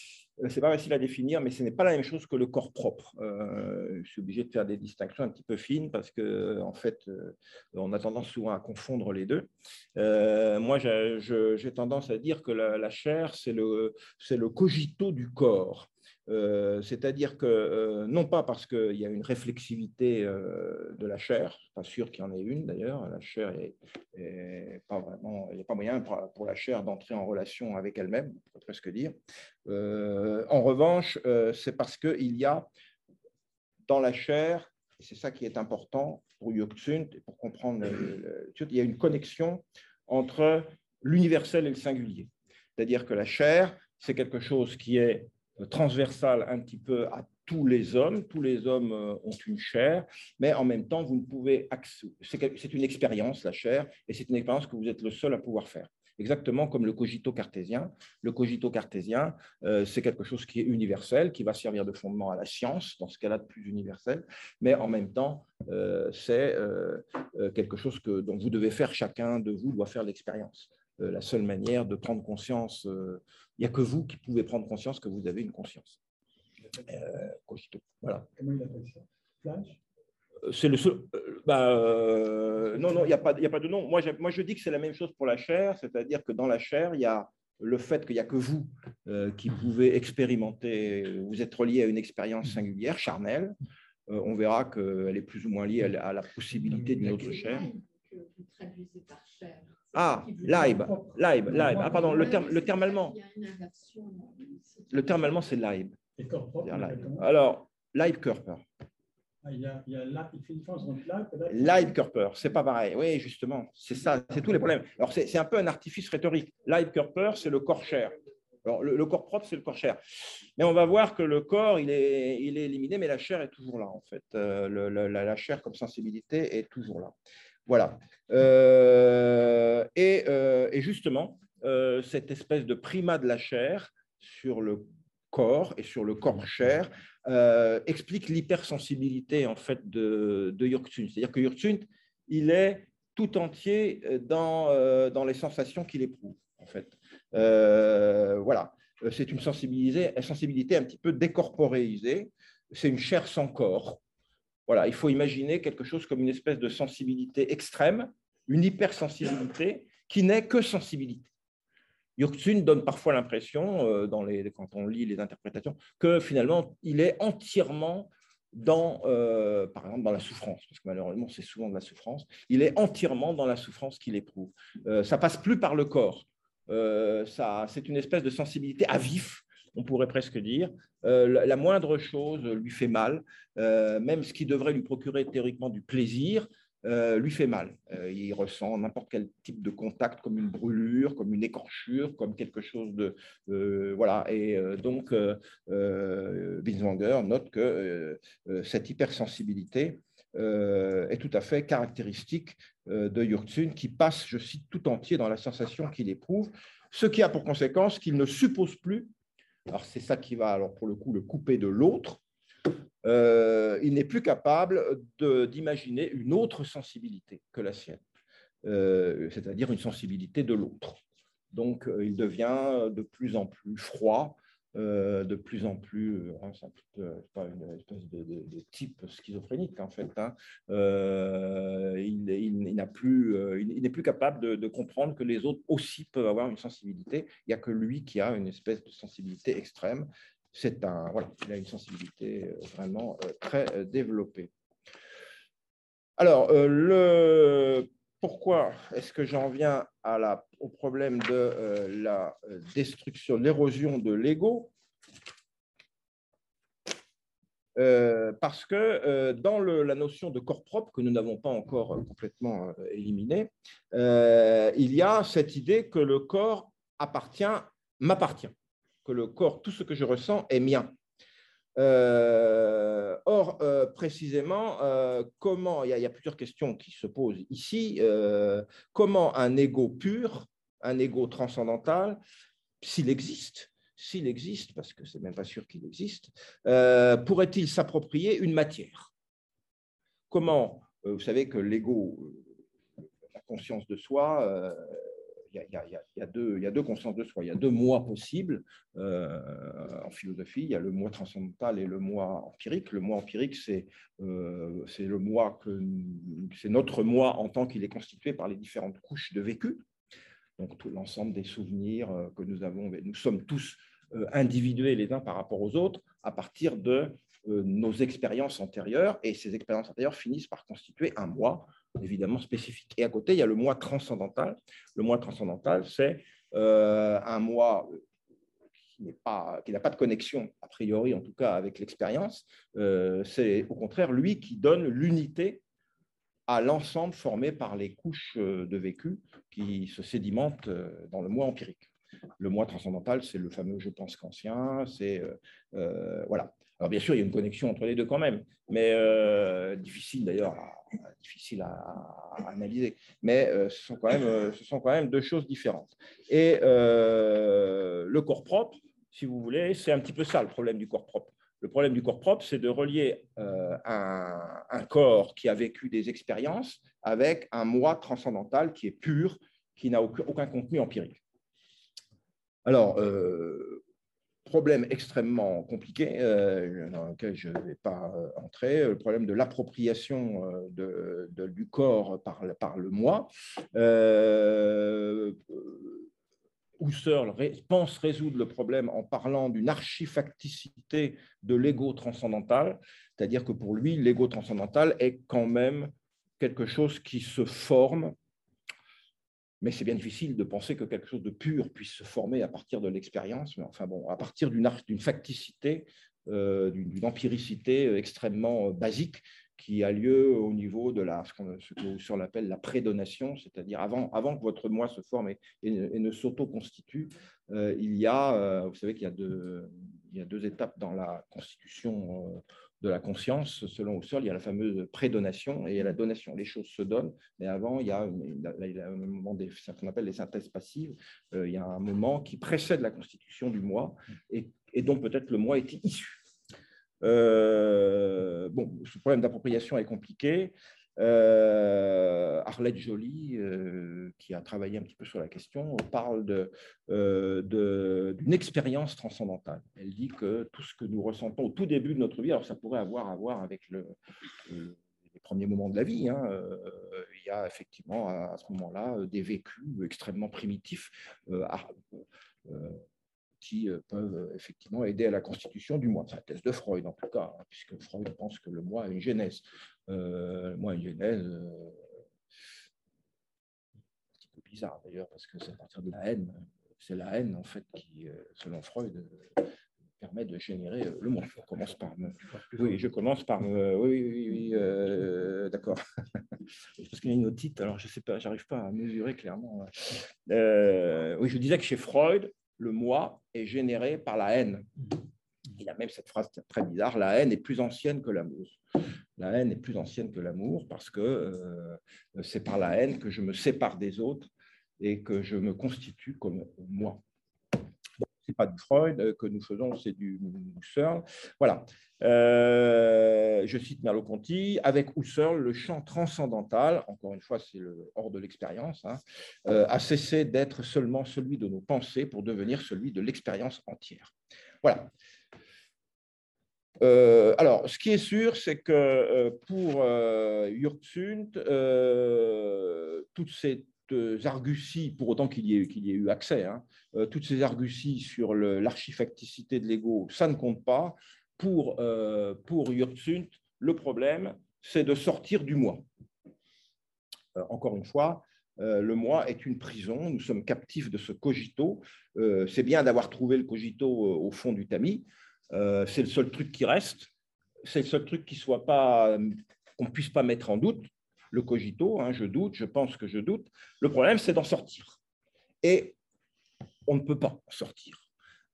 c'est pas facile à définir, mais ce n'est pas la même chose que le corps propre. Euh, je suis obligé de faire des distinctions un petit peu fines parce que, en fait, euh, on a tendance souvent à confondre les deux. moi, j'ai tendance à dire que la, chair, c'est le cogito du corps. Euh, c'est-à-dire que, euh, non pas parce qu'il y a une réflexivité euh, de la chair, pas sûr qu'il y en ait une d'ailleurs, la chair est, pas vraiment, il n'y a pas moyen pour, la chair d'entrer en relation avec elle-même, on peut presque dire. en revanche, c'est parce qu'il y a dans la chair, et c'est ça qui est important pour Yogtsunt pour comprendre, il y a une connexion entre l'universel et le singulier. C'est-à-dire que la chair, c'est quelque chose qui est transversale un petit peu à tous les hommes. Tous les hommes euh, ont une chair, mais en même temps, vous ne pouvez. C'est une expérience, la chair, et c'est une expérience que vous êtes le seul à pouvoir faire. Exactement comme le cogito cartésien. Le cogito cartésien, euh, c'est quelque chose qui est universel, qui va servir de fondement à la science, dans ce cas-là de plus universel, mais en même temps, euh, c'est quelque chose que, dont vous devez faire, chacun de vous doit faire l'expérience. la seule manière de prendre conscience n'y a que vous qui pouvez prendre conscience que vous avez une conscience. Euh, voilà. Comment il appelle ça? Flash? Euh, c'est le seul. Euh, bah, non, non, il n'y a, pas, a pas de nom. Moi je, moi, je dis que c'est la même chose pour la chair, c'est-à-dire que dans la chair, il y a le fait qu'il n'y a que vous qui pouvez expérimenter, vous êtes relié à une expérience singulière, charnelle. on verra qu'elle est plus ou moins liée à la possibilité d'une autre chair. Que vous traduisez par chair. Ah, live, live, live. Ah, pardon, le terme, le terme allemand. Le terme allemand, c'est live. Alors, live Körper. Ah, il, y a, il, y a, il fait une différence entre Körper, c'est pas pareil. Oui, justement, c'est ça, c'est tous les problèmes. Alors, c'est un peu un artifice rhétorique. Live Körper, c'est le corps cher. Alors, le, corps propre, c'est le corps cher. Mais on va voir que le corps, il est, il est éliminé, mais la chair est toujours là, en fait. Euh, la, la, chair comme sensibilité est toujours là. Voilà. Euh, euh, et, justement, euh, cette espèce de primat de la chair sur le corps et sur le corps-chair explique l'hypersensibilité en fait de, de C'est-à-dire que Yurtsun, il est tout entier dans, dans les sensations qu'il éprouve. En fait. voilà. C'est une sensibilité, sensibilité un petit peu décorporéisée. C'est une chair sans corps. Voilà, il faut imaginer quelque chose comme une espèce de sensibilité extrême, une hypersensibilité qui n'est que sensibilité. Yurtsun donne parfois l'impression, euh, quand on lit les interprétations, que finalement, il est entièrement dans, euh, par exemple, dans la souffrance, parce que malheureusement, c'est souvent de la souffrance, il est entièrement dans la souffrance qu'il éprouve. Euh, ça passe plus par le corps. ça, c'est une espèce de sensibilité à vif, on pourrait presque dire. la moindre chose lui fait mal, même ce qui devrait lui procurer théoriquement du plaisir, euh, lui fait mal. Euh, il ressent n'importe quel type de contact, comme une brûlure, comme une écorchure, comme quelque chose de euh, voilà. Et donc Binswanger note que cette hypersensibilité est tout à fait caractéristique de Yurtsun, qui passe, je cite, tout entier dans la sensation qu'il éprouve, ce qui a pour conséquence qu'il ne suppose plus. Alors c'est ça qui va alors pour le coup le couper de l'autre, euh, il n'est plus capable d'imaginer une autre sensibilité que la sienne, euh, c'est-à-dire une sensibilité de l'autre. Donc, euh, il devient de plus en plus froid, de plus en plus, hein, c'est pas une espèce de, type schizophrénique en fait. Hein. il, n'a plus, il n'est plus capable de, de, comprendre que les autres aussi peuvent avoir une sensibilité. Il n'y a que lui qui a une espèce de sensibilité extrême c'est un, voilà, il a une sensibilité euh, vraiment euh, très euh, développée. Alors, le, pourquoi est-ce que j'en viens au problème de euh, la euh, destruction, l'érosion de l'ego? Euh, parce que dans la notion de corps propre, que nous n'avons pas encore complètement éliminée, il y a cette idée que le corps appartient, m'appartient, que le corps, tout ce que je ressens est mien. Euh, or, euh, précisément, euh, comment, il y, a, plusieurs questions qui se posent ici, comment un ego pur, un ego transcendantal, s'il existe, s'il existe, parce que c'est même pas sûr qu'il existe, pourrait-il s'approprier une matière? Comment, vous savez que l'ego, la conscience de soi, y, a, y a deux consciences de soi, il y a deux moi possibles euh, en philosophie, il y a le moi transcendantal et le moi empirique. Le moi empirique, c'est euh, c'est notre moi en tant qu'il est constitué par les différentes couches de vécu. Donc tout l'ensemble des souvenirs euh, que nous avons, nous sommes tous individués les uns par rapport aux autres à partir de nos expériences antérieures, et ces expériences antérieures finissent par constituer un moi évidemment spécifique. Et à côté, il y a le moi transcendantal. Le moi transcendantal, c'est euh, un moi qui n'a pas de connexion, a priori en tout cas, avec l'expérience. Euh, c'est au contraire lui qui donne l'unité à l'ensemble formé par les couches euh, de vécu qui se sédimentent dans le moi empirique. Le moi transcendantal, c'est le fameux je pense qu'ancien, c'est voilà. Alors bien sûr, il y a une connexion entre les deux quand même, mais difficile d'ailleurs difficile à, analyser. Mais euh, ce, sont quand même, euh, ce sont quand même deux choses différentes. Et euh, le corps propre, si vous voulez, c'est un petit peu ça le problème du corps propre. Le problème du corps propre, c'est de relier un, corps qui a vécu des expériences avec un moi transcendantal qui est pur, qui n'a aucun, aucun, contenu empirique. Alors, problème extrêmement compliqué euh, dans lequel je ne vais pas euh, entrer, le problème de l'appropriation euh, du corps par, le moi. Husserl pense résoudre le problème en parlant d'une archifacticité de l'ego transcendantal, c'est-à-dire que pour lui, l'ego transcendantal est quand même quelque chose qui se forme mais c'est bien difficile de penser que quelque chose de pur puisse se former à partir de l'expérience, mais enfin bon, à partir d'une facticité, euh, d'une empiricité euh, extrêmement euh, basique qui a lieu au niveau de la, ce qu'on appelle la prédonation, c'est-à-dire avant, avant que votre moi se forme et, ne s'auto-constitue, il y a, vous savez qu'il y, y a deux étapes dans la constitution de la conscience, selon Husserl, il y a la fameuse prédonation et la donation. Les choses se donnent, mais avant, il y a, un moment ce qu'on appelle les synthèses passives. Euh, il y a un moment qui précède la constitution du moi et, dont peut-être le moi était issu. Euh, bon, ce problème d'appropriation est compliqué. Euh, Arlette Joly, euh, qui a travaillé un petit peu sur la question, parle euh, d'une expérience transcendantale. Elle dit que tout ce que nous ressentons au tout début de notre vie, alors ça pourrait avoir à voir avec le, les premiers moments de la vie, hein, il y a effectivement à, ce moment-là des vécus extrêmement primitifs qui peuvent effectivement aider à la constitution du moi. C'est la thèse de Freud en tout cas, hein, puisque Freud pense que le moi a une genèse. Euh, moi, genèse euh, un petit peu bizarre d'ailleurs, parce que c'est à partir de la haine. C'est la haine en fait qui, euh, selon Freud, permet de générer le moi. Je commence par me... Oui, je commence par me... Oui, oui, oui, d'accord. <laughs> Parce qu'il y a une otite, alors je sais pas, j'arrive pas à mesurer clairement. oui, je disais que chez Freud, le moi est généré par la haine. Il a même cette phrase très bizarre, la haine est plus ancienne que l'amour. La haine est plus ancienne que l'amour parce que euh, c'est par la haine que je me sépare des autres et que je me constitue comme moi c'est pas du Freud euh, que nous faisons, c'est du Husserl. Voilà. Euh, je cite Merleau-Ponty, avec Husserl, le champ transcendantal, encore une fois, c'est hors de l'expérience, hein, a cessé d'être seulement celui de nos pensées pour devenir celui de l'expérience entière. Voilà. Alors, ce qui est sûr, c'est que pour Yurtsunt, toutes ces arguties, pour autant qu'il y, ait, eu accès, hein, euh, toutes ces arguties sur l'archifacticité de l'ego, ça ne compte pas. Pour, euh, pour le problème, c'est de sortir du moi. encore une fois, le moi est une prison, nous sommes captifs de ce cogito. C'est bien d'avoir trouvé le cogito au fond du tamis, c'est le seul truc qui reste, c'est le seul truc qui soit pas qu'on ne puisse pas mettre en doute, le cogito, hein, je doute, je pense que je doute. Le problème, c'est d'en sortir. Et on ne peut pas en sortir.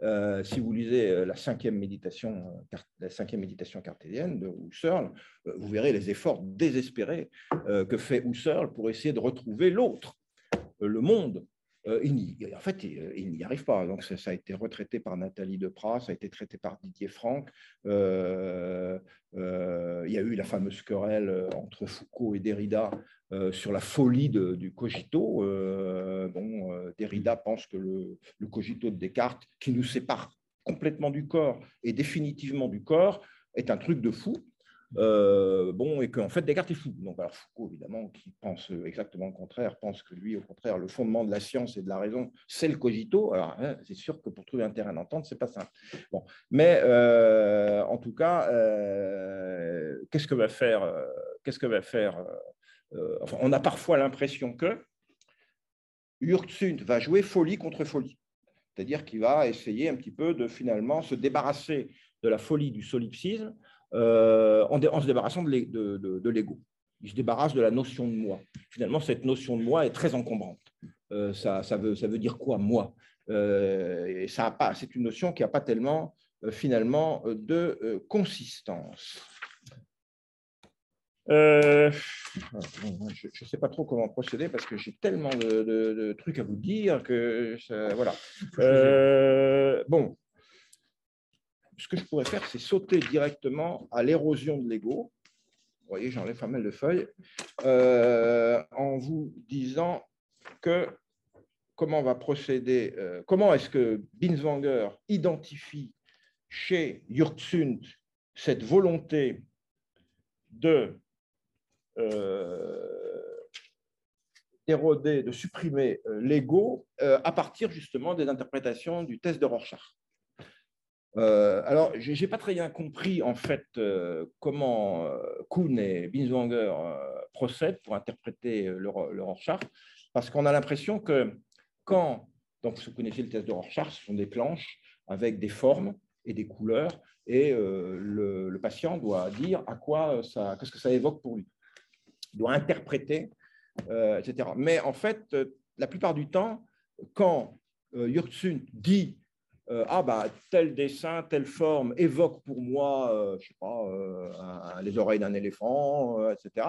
Euh, si vous lisez euh, la cinquième méditation, euh, la cinquième méditation cartésienne de Husserl, vous verrez les efforts désespérés que fait Husserl pour essayer de retrouver l'autre, le monde, euh, en fait, euh, il, n'y arrive pas. Donc, ça, a été retraité par Nathalie Depras, ça a été traité par Didier Franck. Euh, il y a eu la fameuse querelle entre Foucault et Derrida sur la folie du cogito. bon, Derrida pense que le, cogito de Descartes, qui nous sépare complètement du corps et définitivement du corps, est un truc de fou. Euh, bon, et qu'en fait, Descartes est fou. Donc, Foucault, évidemment, qui pense exactement le contraire, pense que lui, au contraire, le fondement de la science et de la raison, c'est le cogito. Alors, hein, c'est sûr que pour trouver un terrain d'entente, c'est pas simple. Bon, mais euh, en tout cas, euh, qu'est-ce que va faire Qu'est-ce que va faire on a parfois l'impression que Yurtsund va jouer folie contre folie. C'est-à-dire qu'il va essayer un petit peu de finalement se débarrasser de la folie du solipsisme euh, en, se débarrassant de l'ego. Il se débarrasse de la notion de moi. Finalement, cette notion de moi est très encombrante. Euh, ça, veut, dire quoi, moi? Euh, C'est une notion qui n'a pas tellement, finalement, de consistance. je ne sais pas trop comment procéder parce que j'ai tellement de, trucs à vous dire que voilà. bon, ce que je pourrais faire, c'est sauter directement à l'érosion de l'ego. Vous voyez, j'enlève pas mal de feuilles, euh, en vous disant que comment va procéder, euh, comment est-ce que Binswanger identifie chez Yurtsund cette volonté de euh, d'éroder, de supprimer l'ego à partir justement des interprétations du test de Rorschach. Euh, alors, je n'ai pas très bien compris en fait euh, comment euh, Kuhn et Binswanger procèdent pour interpréter le, Rorschach, parce qu'on a l'impression que quand, donc vous connaissez le test de Rorschach, ce sont des planches avec des formes et des couleurs, et le, le, patient doit dire à quoi ça, qu'est-ce que ça évoque pour lui. Il doit interpréter, etc. Mais en fait, la plupart du temps, quand Yurtsun dit euh, ah bah tel dessin, telle forme évoque pour moi, euh, je sais pas, euh, les oreilles d'un éléphant, etc.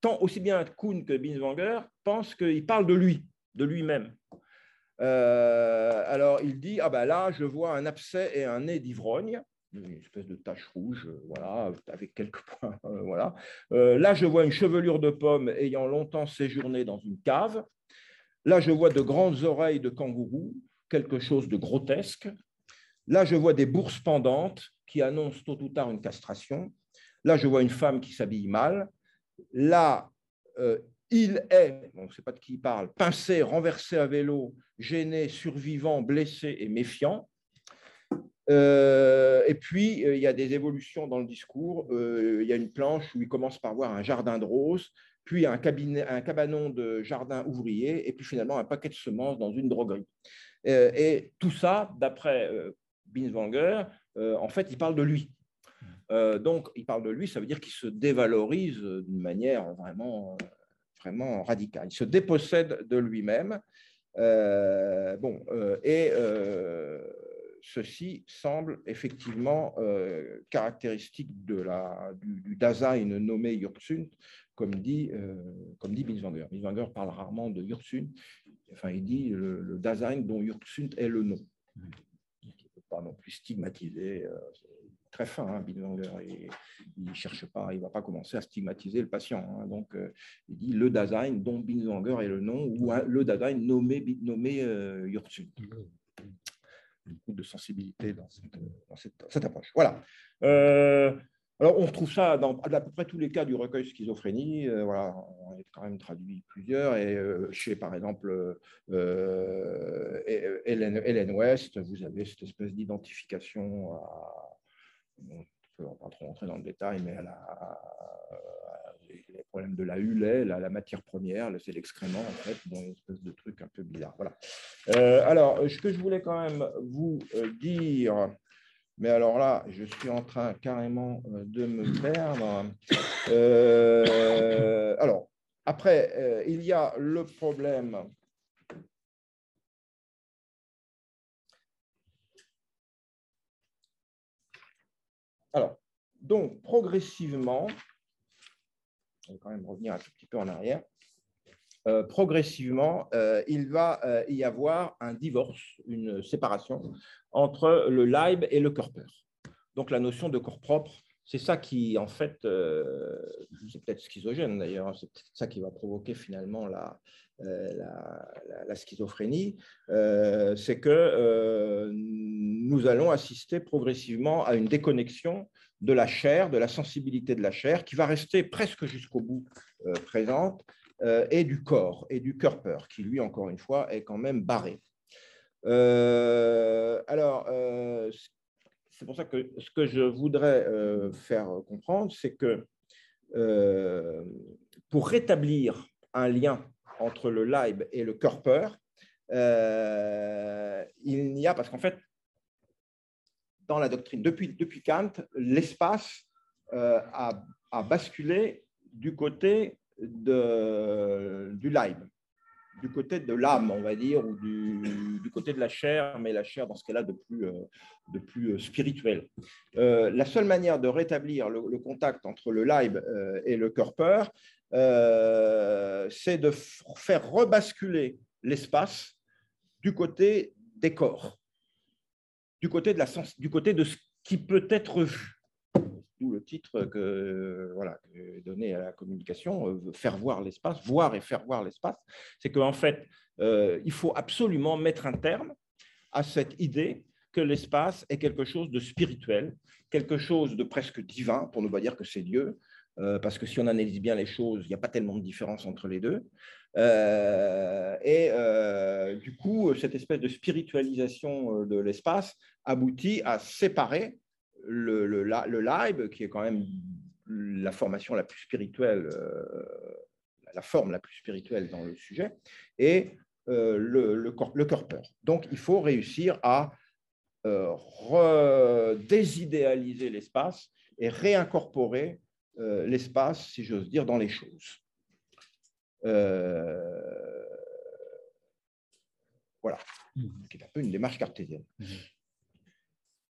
tant aussi bien Kuhn que Binswanger pensent qu'il parle de lui, de lui-même. alors il dit ah bah là je vois un abcès et un nez d'ivrogne, une espèce de tache rouge, voilà, avec quelques <laughs> points, voilà. là je vois une chevelure de pomme ayant longtemps séjourné dans une cave. Là, je vois de grandes oreilles de kangourou, quelque chose de grotesque. Là, je vois des bourses pendantes qui annoncent tôt ou tard une castration. Là, je vois une femme qui s'habille mal. Là, euh, il est, on ne sait pas de qui il parle, pincé, renversé à vélo, gêné, survivant, blessé et méfiant. Euh, et puis, euh, il y a des évolutions dans le discours. il y a une planche où il commence par voir un jardin de roses, puis un, cabanon de jardin ouvrier, et puis finalement un paquet de semences dans une droguerie. Euh, et tout ça, d'après euh, Binswanger, euh, en fait, il parle de lui. donc, il parle de lui, ça veut dire qu'il se dévalorise d'une manière vraiment, vraiment radicale. Il se dépossède de lui-même. bon, et ceci semble effectivement caractéristique de la, du, du, Dasein nommé Yurtsun, comme dit, euh, comme dit Binswanger. Binswanger parle rarement de Yurtsun, enfin il dit le, le Dasein dont Yurtsun est le nom. Il ne peut pas non plus stigmatiser, euh, très fin, hein, Binswanger, il ne cherche pas, il ne va pas commencer à stigmatiser le patient. Hein. donc euh, il dit le Dasein dont Binswanger est le nom, ou le Dasein nommé, nommé Yurtsun. Beaucoup de sensibilité dans cette, dans cette, cette approche. Voilà. Euh, alors, on retrouve ça dans à peu près tous les cas du recueil schizophrénie. Euh, voilà, on a quand même traduit plusieurs. Et euh, chez, par exemple, euh, Hélène, West, vous avez cette espèce d'identification à. on ne peut pas trop rentrer dans le détail, mais elle a, les problème de la hulet, la, matière première, c'est l'excrément, en fait, dans une espèce de truc un peu bizarre. Voilà. alors, ce que je voulais quand même vous dire, mais alors là, je suis en train carrément de me perdre. alors, après, il y a le problème Alors, donc, progressivement, je vais quand même revenir un tout petit peu en arrière, euh, progressivement, euh, il va euh, y avoir un divorce, une séparation entre le Leib et le Körper. Donc, la notion de corps propre, c'est ça qui, en fait, c'est peut-être schizogène d'ailleurs, hein, c'est ça qui va provoquer finalement la, la, schizophrénie, c'est que nous allons assister progressivement à une déconnexion de la chair, de la sensibilité de la chair, qui va rester presque jusqu'au bout présente, et du corps, et du Körper, qui lui, encore une fois, est quand même barré. Euh, alors, c'est pour ça que ce que je voudrais faire comprendre, c'est que pour rétablir un lien entre le Leib et le Körper, il n'y a, parce qu'en fait, dans la doctrine. Depuis, depuis Kant, l'espace euh, a, basculé du côté du Leib, du côté de l'âme, on va dire, ou du, côté de la chair, mais la chair dans ce cas-là de plus, euh, de plus euh, spirituel. la seule manière de rétablir le, contact entre le Leib et le Körper, c'est de faire rebasculer l'espace du côté des corps du côté de, la du côté de ce qui peut être vu. D'où le titre que, voilà, donné à la communication, euh, faire voir l'espace, voir et faire voir l'espace. C'est qu'en fait, euh, il faut absolument mettre un terme à cette idée que l'espace est quelque chose de spirituel, quelque chose de presque divin, pour ne pas dire que c'est Dieu, euh, parce que si on analyse bien les choses, il n'y a pas tellement de différence entre les deux. Et du coup, cette espèce de spiritualisation de l'espace aboutit à séparer le, le, le, Leib, qui est quand même la formation la plus spirituelle, la forme la plus spirituelle dans le sujet, et le, le, le Körper. Donc, il faut réussir à désidéaliser l'espace et réincorporer euh, l'espace, si j'ose dire, dans les choses. Euh, voilà, mmh. qui est un peu une démarche cartésienne. Mmh.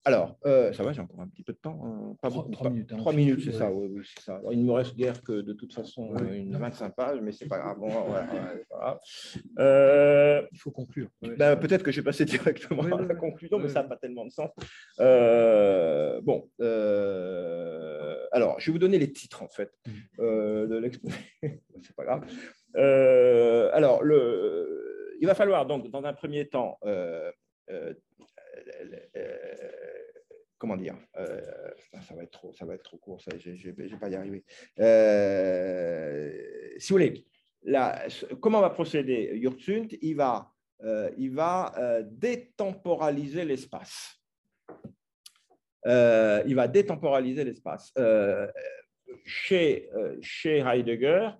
Alors, euh, ça va, j'ai encore un petit peu de temps. Hein. Pas beaucoup, trois minutes. Hein, trois minutes, c'est ça, oui, ça. il ne me reste guère que de toute façon une 25 pages, mais c'est pas grave. Bon, <laughs> euh, il faut conclure. Ben, peut-être que je vais passer <laughs> directement à la conclusion, mais ça n'a pas tellement de sens. Euh, bon, alors, je vais vous donner les titres en fait mmh. de l'exposé. <laughs> c'est pas grave. alors, le, il va falloir donc, dans un premier temps, comment dire euh, ça va être trop ça va être trop court ça je vais pas y arriver. Euh, si vous voulez comment va procéder Yurtsunt il va euh, il va détemporaliser l'espace. Il va détemporaliser l'espace chez chez Heidegger.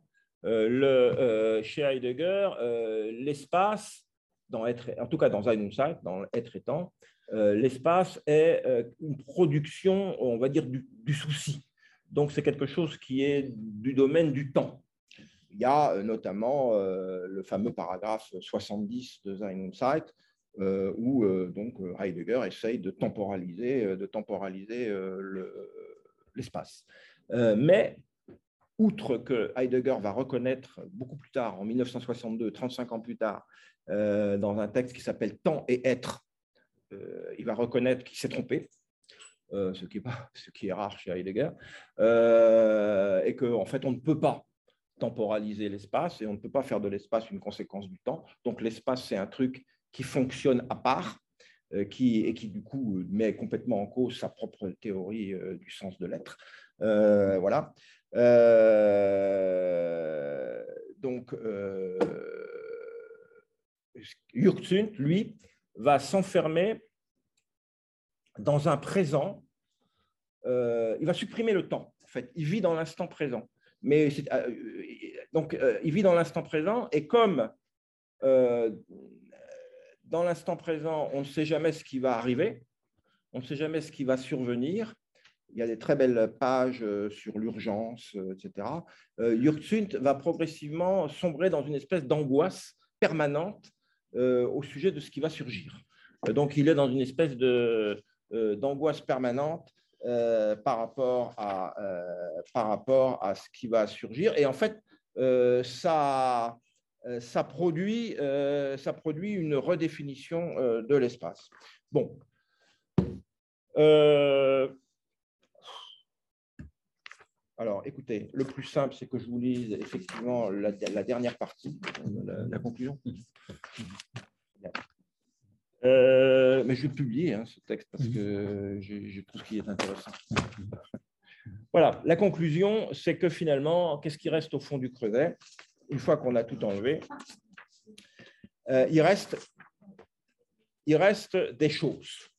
Le chez Heidegger l'espace dans être en tout cas dans Ein dans être étant euh, l'espace est euh, une production, on va dire, du, souci. Donc, c'est quelque chose qui est du domaine du temps. Il y a euh, notamment le fameux paragraphe 70 de und où donc Heidegger essaye de temporaliser, de temporaliser l'espace. mais outre que Heidegger va reconnaître beaucoup plus tard, en 1962, 35 ans plus tard, dans un texte qui s'appelle Temps et être, euh, il va reconnaître qu'il s'est trompé, euh, ce, qui est <laughs> rare chez Heidegger, euh, et qu'en en fait, on ne peut pas temporaliser l'espace et on ne peut pas faire de l'espace une conséquence du temps. Donc l'espace, c'est un truc qui fonctionne à part qui, et qui, du coup, met complètement en cause sa propre théorie du sens de l'être. voilà. donc, Jurgzund, lui, va s'enfermer dans un présent. Euh, il va supprimer le temps. En fait, il vit dans l'instant présent. mais donc il vit dans l'instant présent et comme dans l'instant présent, on ne sait jamais ce qui va arriver, on ne sait jamais ce qui va survenir. Il y a des très belles pages euh, sur l'urgence, euh, etc. Euh, va progressivement sombrer dans une espèce d'angoisse permanente euh, au sujet de ce qui va surgir. Donc, il est dans une espèce d'angoisse permanente par, rapport à, par rapport à ce qui va surgir. Et en fait, ça, ça, produit, ça produit une redéfinition de l'espace. Bon, euh, alors, écoutez, le plus simple, c'est que je vous lise effectivement la, dernière partie, la, conclusion. Euh, mais je vais publier hein, ce texte parce que je, trouve qu'il est intéressant. Voilà, la conclusion, c'est que finalement, qu'est-ce qui reste au fond du creuset? Une fois qu'on a tout enlevé, euh, il, reste, il reste des choses.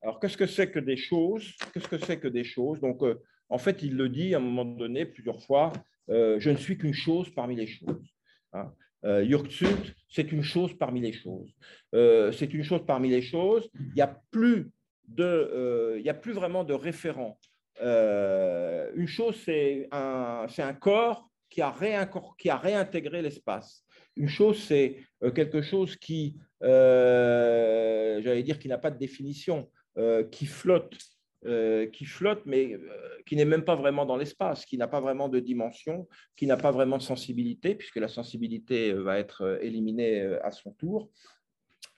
Alors, qu'est-ce que c'est que des choses? Qu'est-ce que c'est que des choses? Donc, euh, en fait, il le dit à un moment donné plusieurs fois euh, je ne suis qu'une chose parmi les choses. Hein. Euh, c'est une chose parmi les choses. Euh, c'est une chose parmi les choses. Il n'y a plus de, il y a plus vraiment de référent. une chose, c'est un, un corps qui a, qui a réintégré l'espace. Une chose, c'est quelque chose qui, j'allais dire, qui n'a pas de définition. Euh, qui flotte, euh, qui flotte, mais euh, qui n'est même pas vraiment dans l'espace, qui n'a pas vraiment de dimension, qui n'a pas vraiment de sensibilité, puisque la sensibilité va être éliminée à son tour.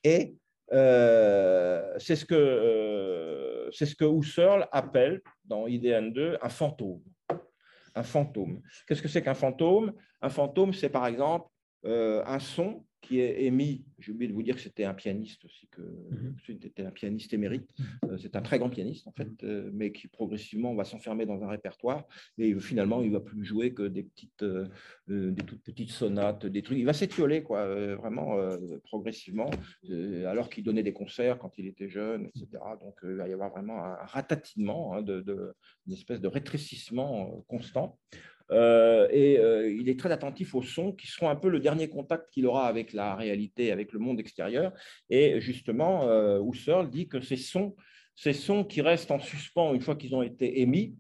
Et c'est ce que ce que Husserl appelle dans IDN 2 un fantôme. Un fantôme. Qu'est-ce que c'est qu'un fantôme? Un fantôme, c'est par exemple un son qui est émis, j'ai oublié de vous dire que c'était un pianiste aussi, que c'était mhm. un pianiste émérite, mhm. euh, c'est un très grand pianiste en fait, mhm. euh, mais qui progressivement va s'enfermer dans un répertoire et finalement il va plus jouer que des petites, euh, des toutes petites sonates, des trucs, il va s'étioler quoi, vraiment progressivement, alors qu'il donnait des concerts quand il était jeune, etc. Donc il va y avoir vraiment un ratatinement, hein, de, de, une espèce de rétrécissement constant. Euh, et euh, il est très attentif aux sons qui seront un peu le dernier contact qu'il aura avec la réalité, avec le monde extérieur. Et justement, euh, Husserl dit que ces sons, ces sons qui restent en suspens une fois qu'ils ont été émis,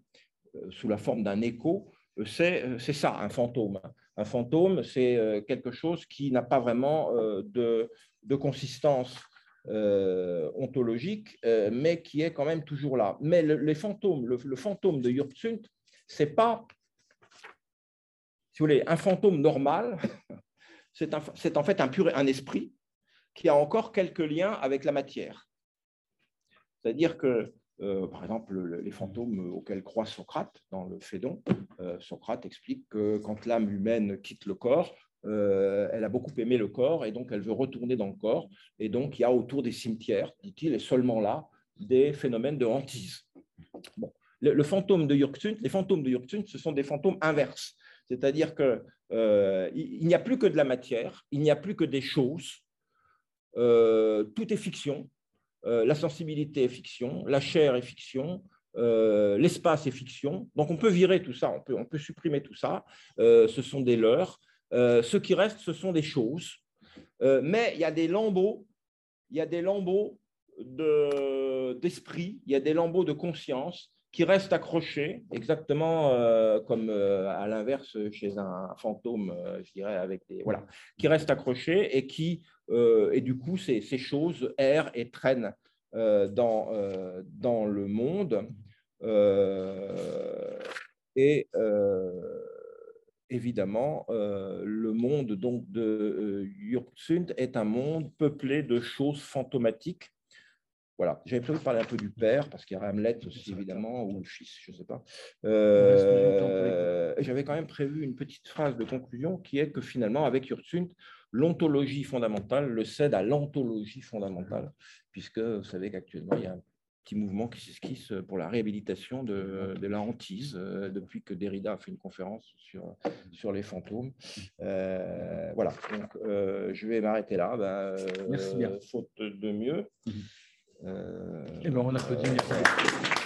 sous la forme d'un écho, c'est ça, un fantôme. Un fantôme, c'est quelque chose qui n'a pas vraiment de, de consistance ontologique, mais qui est quand même toujours là. Mais le, les fantômes, le, le fantôme de c'est pas un fantôme normal, <laughs> c'est en fait un, esprit qui a encore quelques liens avec la matière. C'est-à-dire que, euh, par exemple, les fantômes auxquels croit Socrate dans le Phédon, euh, Socrate explique que quand l'âme humaine quitte le corps, euh, elle a beaucoup aimé le corps et donc elle veut retourner dans le corps. Et donc il y a autour des cimetières, dit-il, et seulement là, des phénomènes de hantise. Le, de les fantômes de Yurksunt, ce sont des fantômes inverses. C'est-à-dire qu'il euh, n'y a plus que de la matière, il n'y a plus que des choses, euh, tout est fiction, euh, la sensibilité est fiction, la chair est fiction, l'espace est fiction. Donc on peut virer tout ça, on peut, on peut supprimer tout ça, ce sont des leurs. ce qui reste, ce sont des choses. mais il y a des lambeaux, il y a des lambeaux d'esprit, il y a des lambeaux de conscience qui reste accroché, exactement euh, comme euh, à l'inverse chez un fantôme, euh, je dirais, avec des voilà, qui reste accroché et qui et du coup ces, choses errent et traînent dans le monde et évidemment le monde de Yurtsunt est un monde peuplé de choses fantomatiques voilà, j'avais prévu de parler un peu du <laughs> père, parce qu'il y a Hamlet aussi, évidemment, ou le fils, je ne sais pas. Euh, j'avais quand même prévu une petite phrase de conclusion qui est que finalement, avec Yurtsunt, l'ontologie fondamentale le cède à l'anthologie fondamentale, puisque vous savez qu'actuellement, il y a un petit mouvement qui s'esquisse pour la réhabilitation de, la hantise, euh, depuis que Derrida a fait une conférence sur, sur les fantômes. Euh, voilà, donc je vais m'arrêter là. Ben, Merci bien. Faute de mieux. Euh, eh ben, on applaudit. Merci.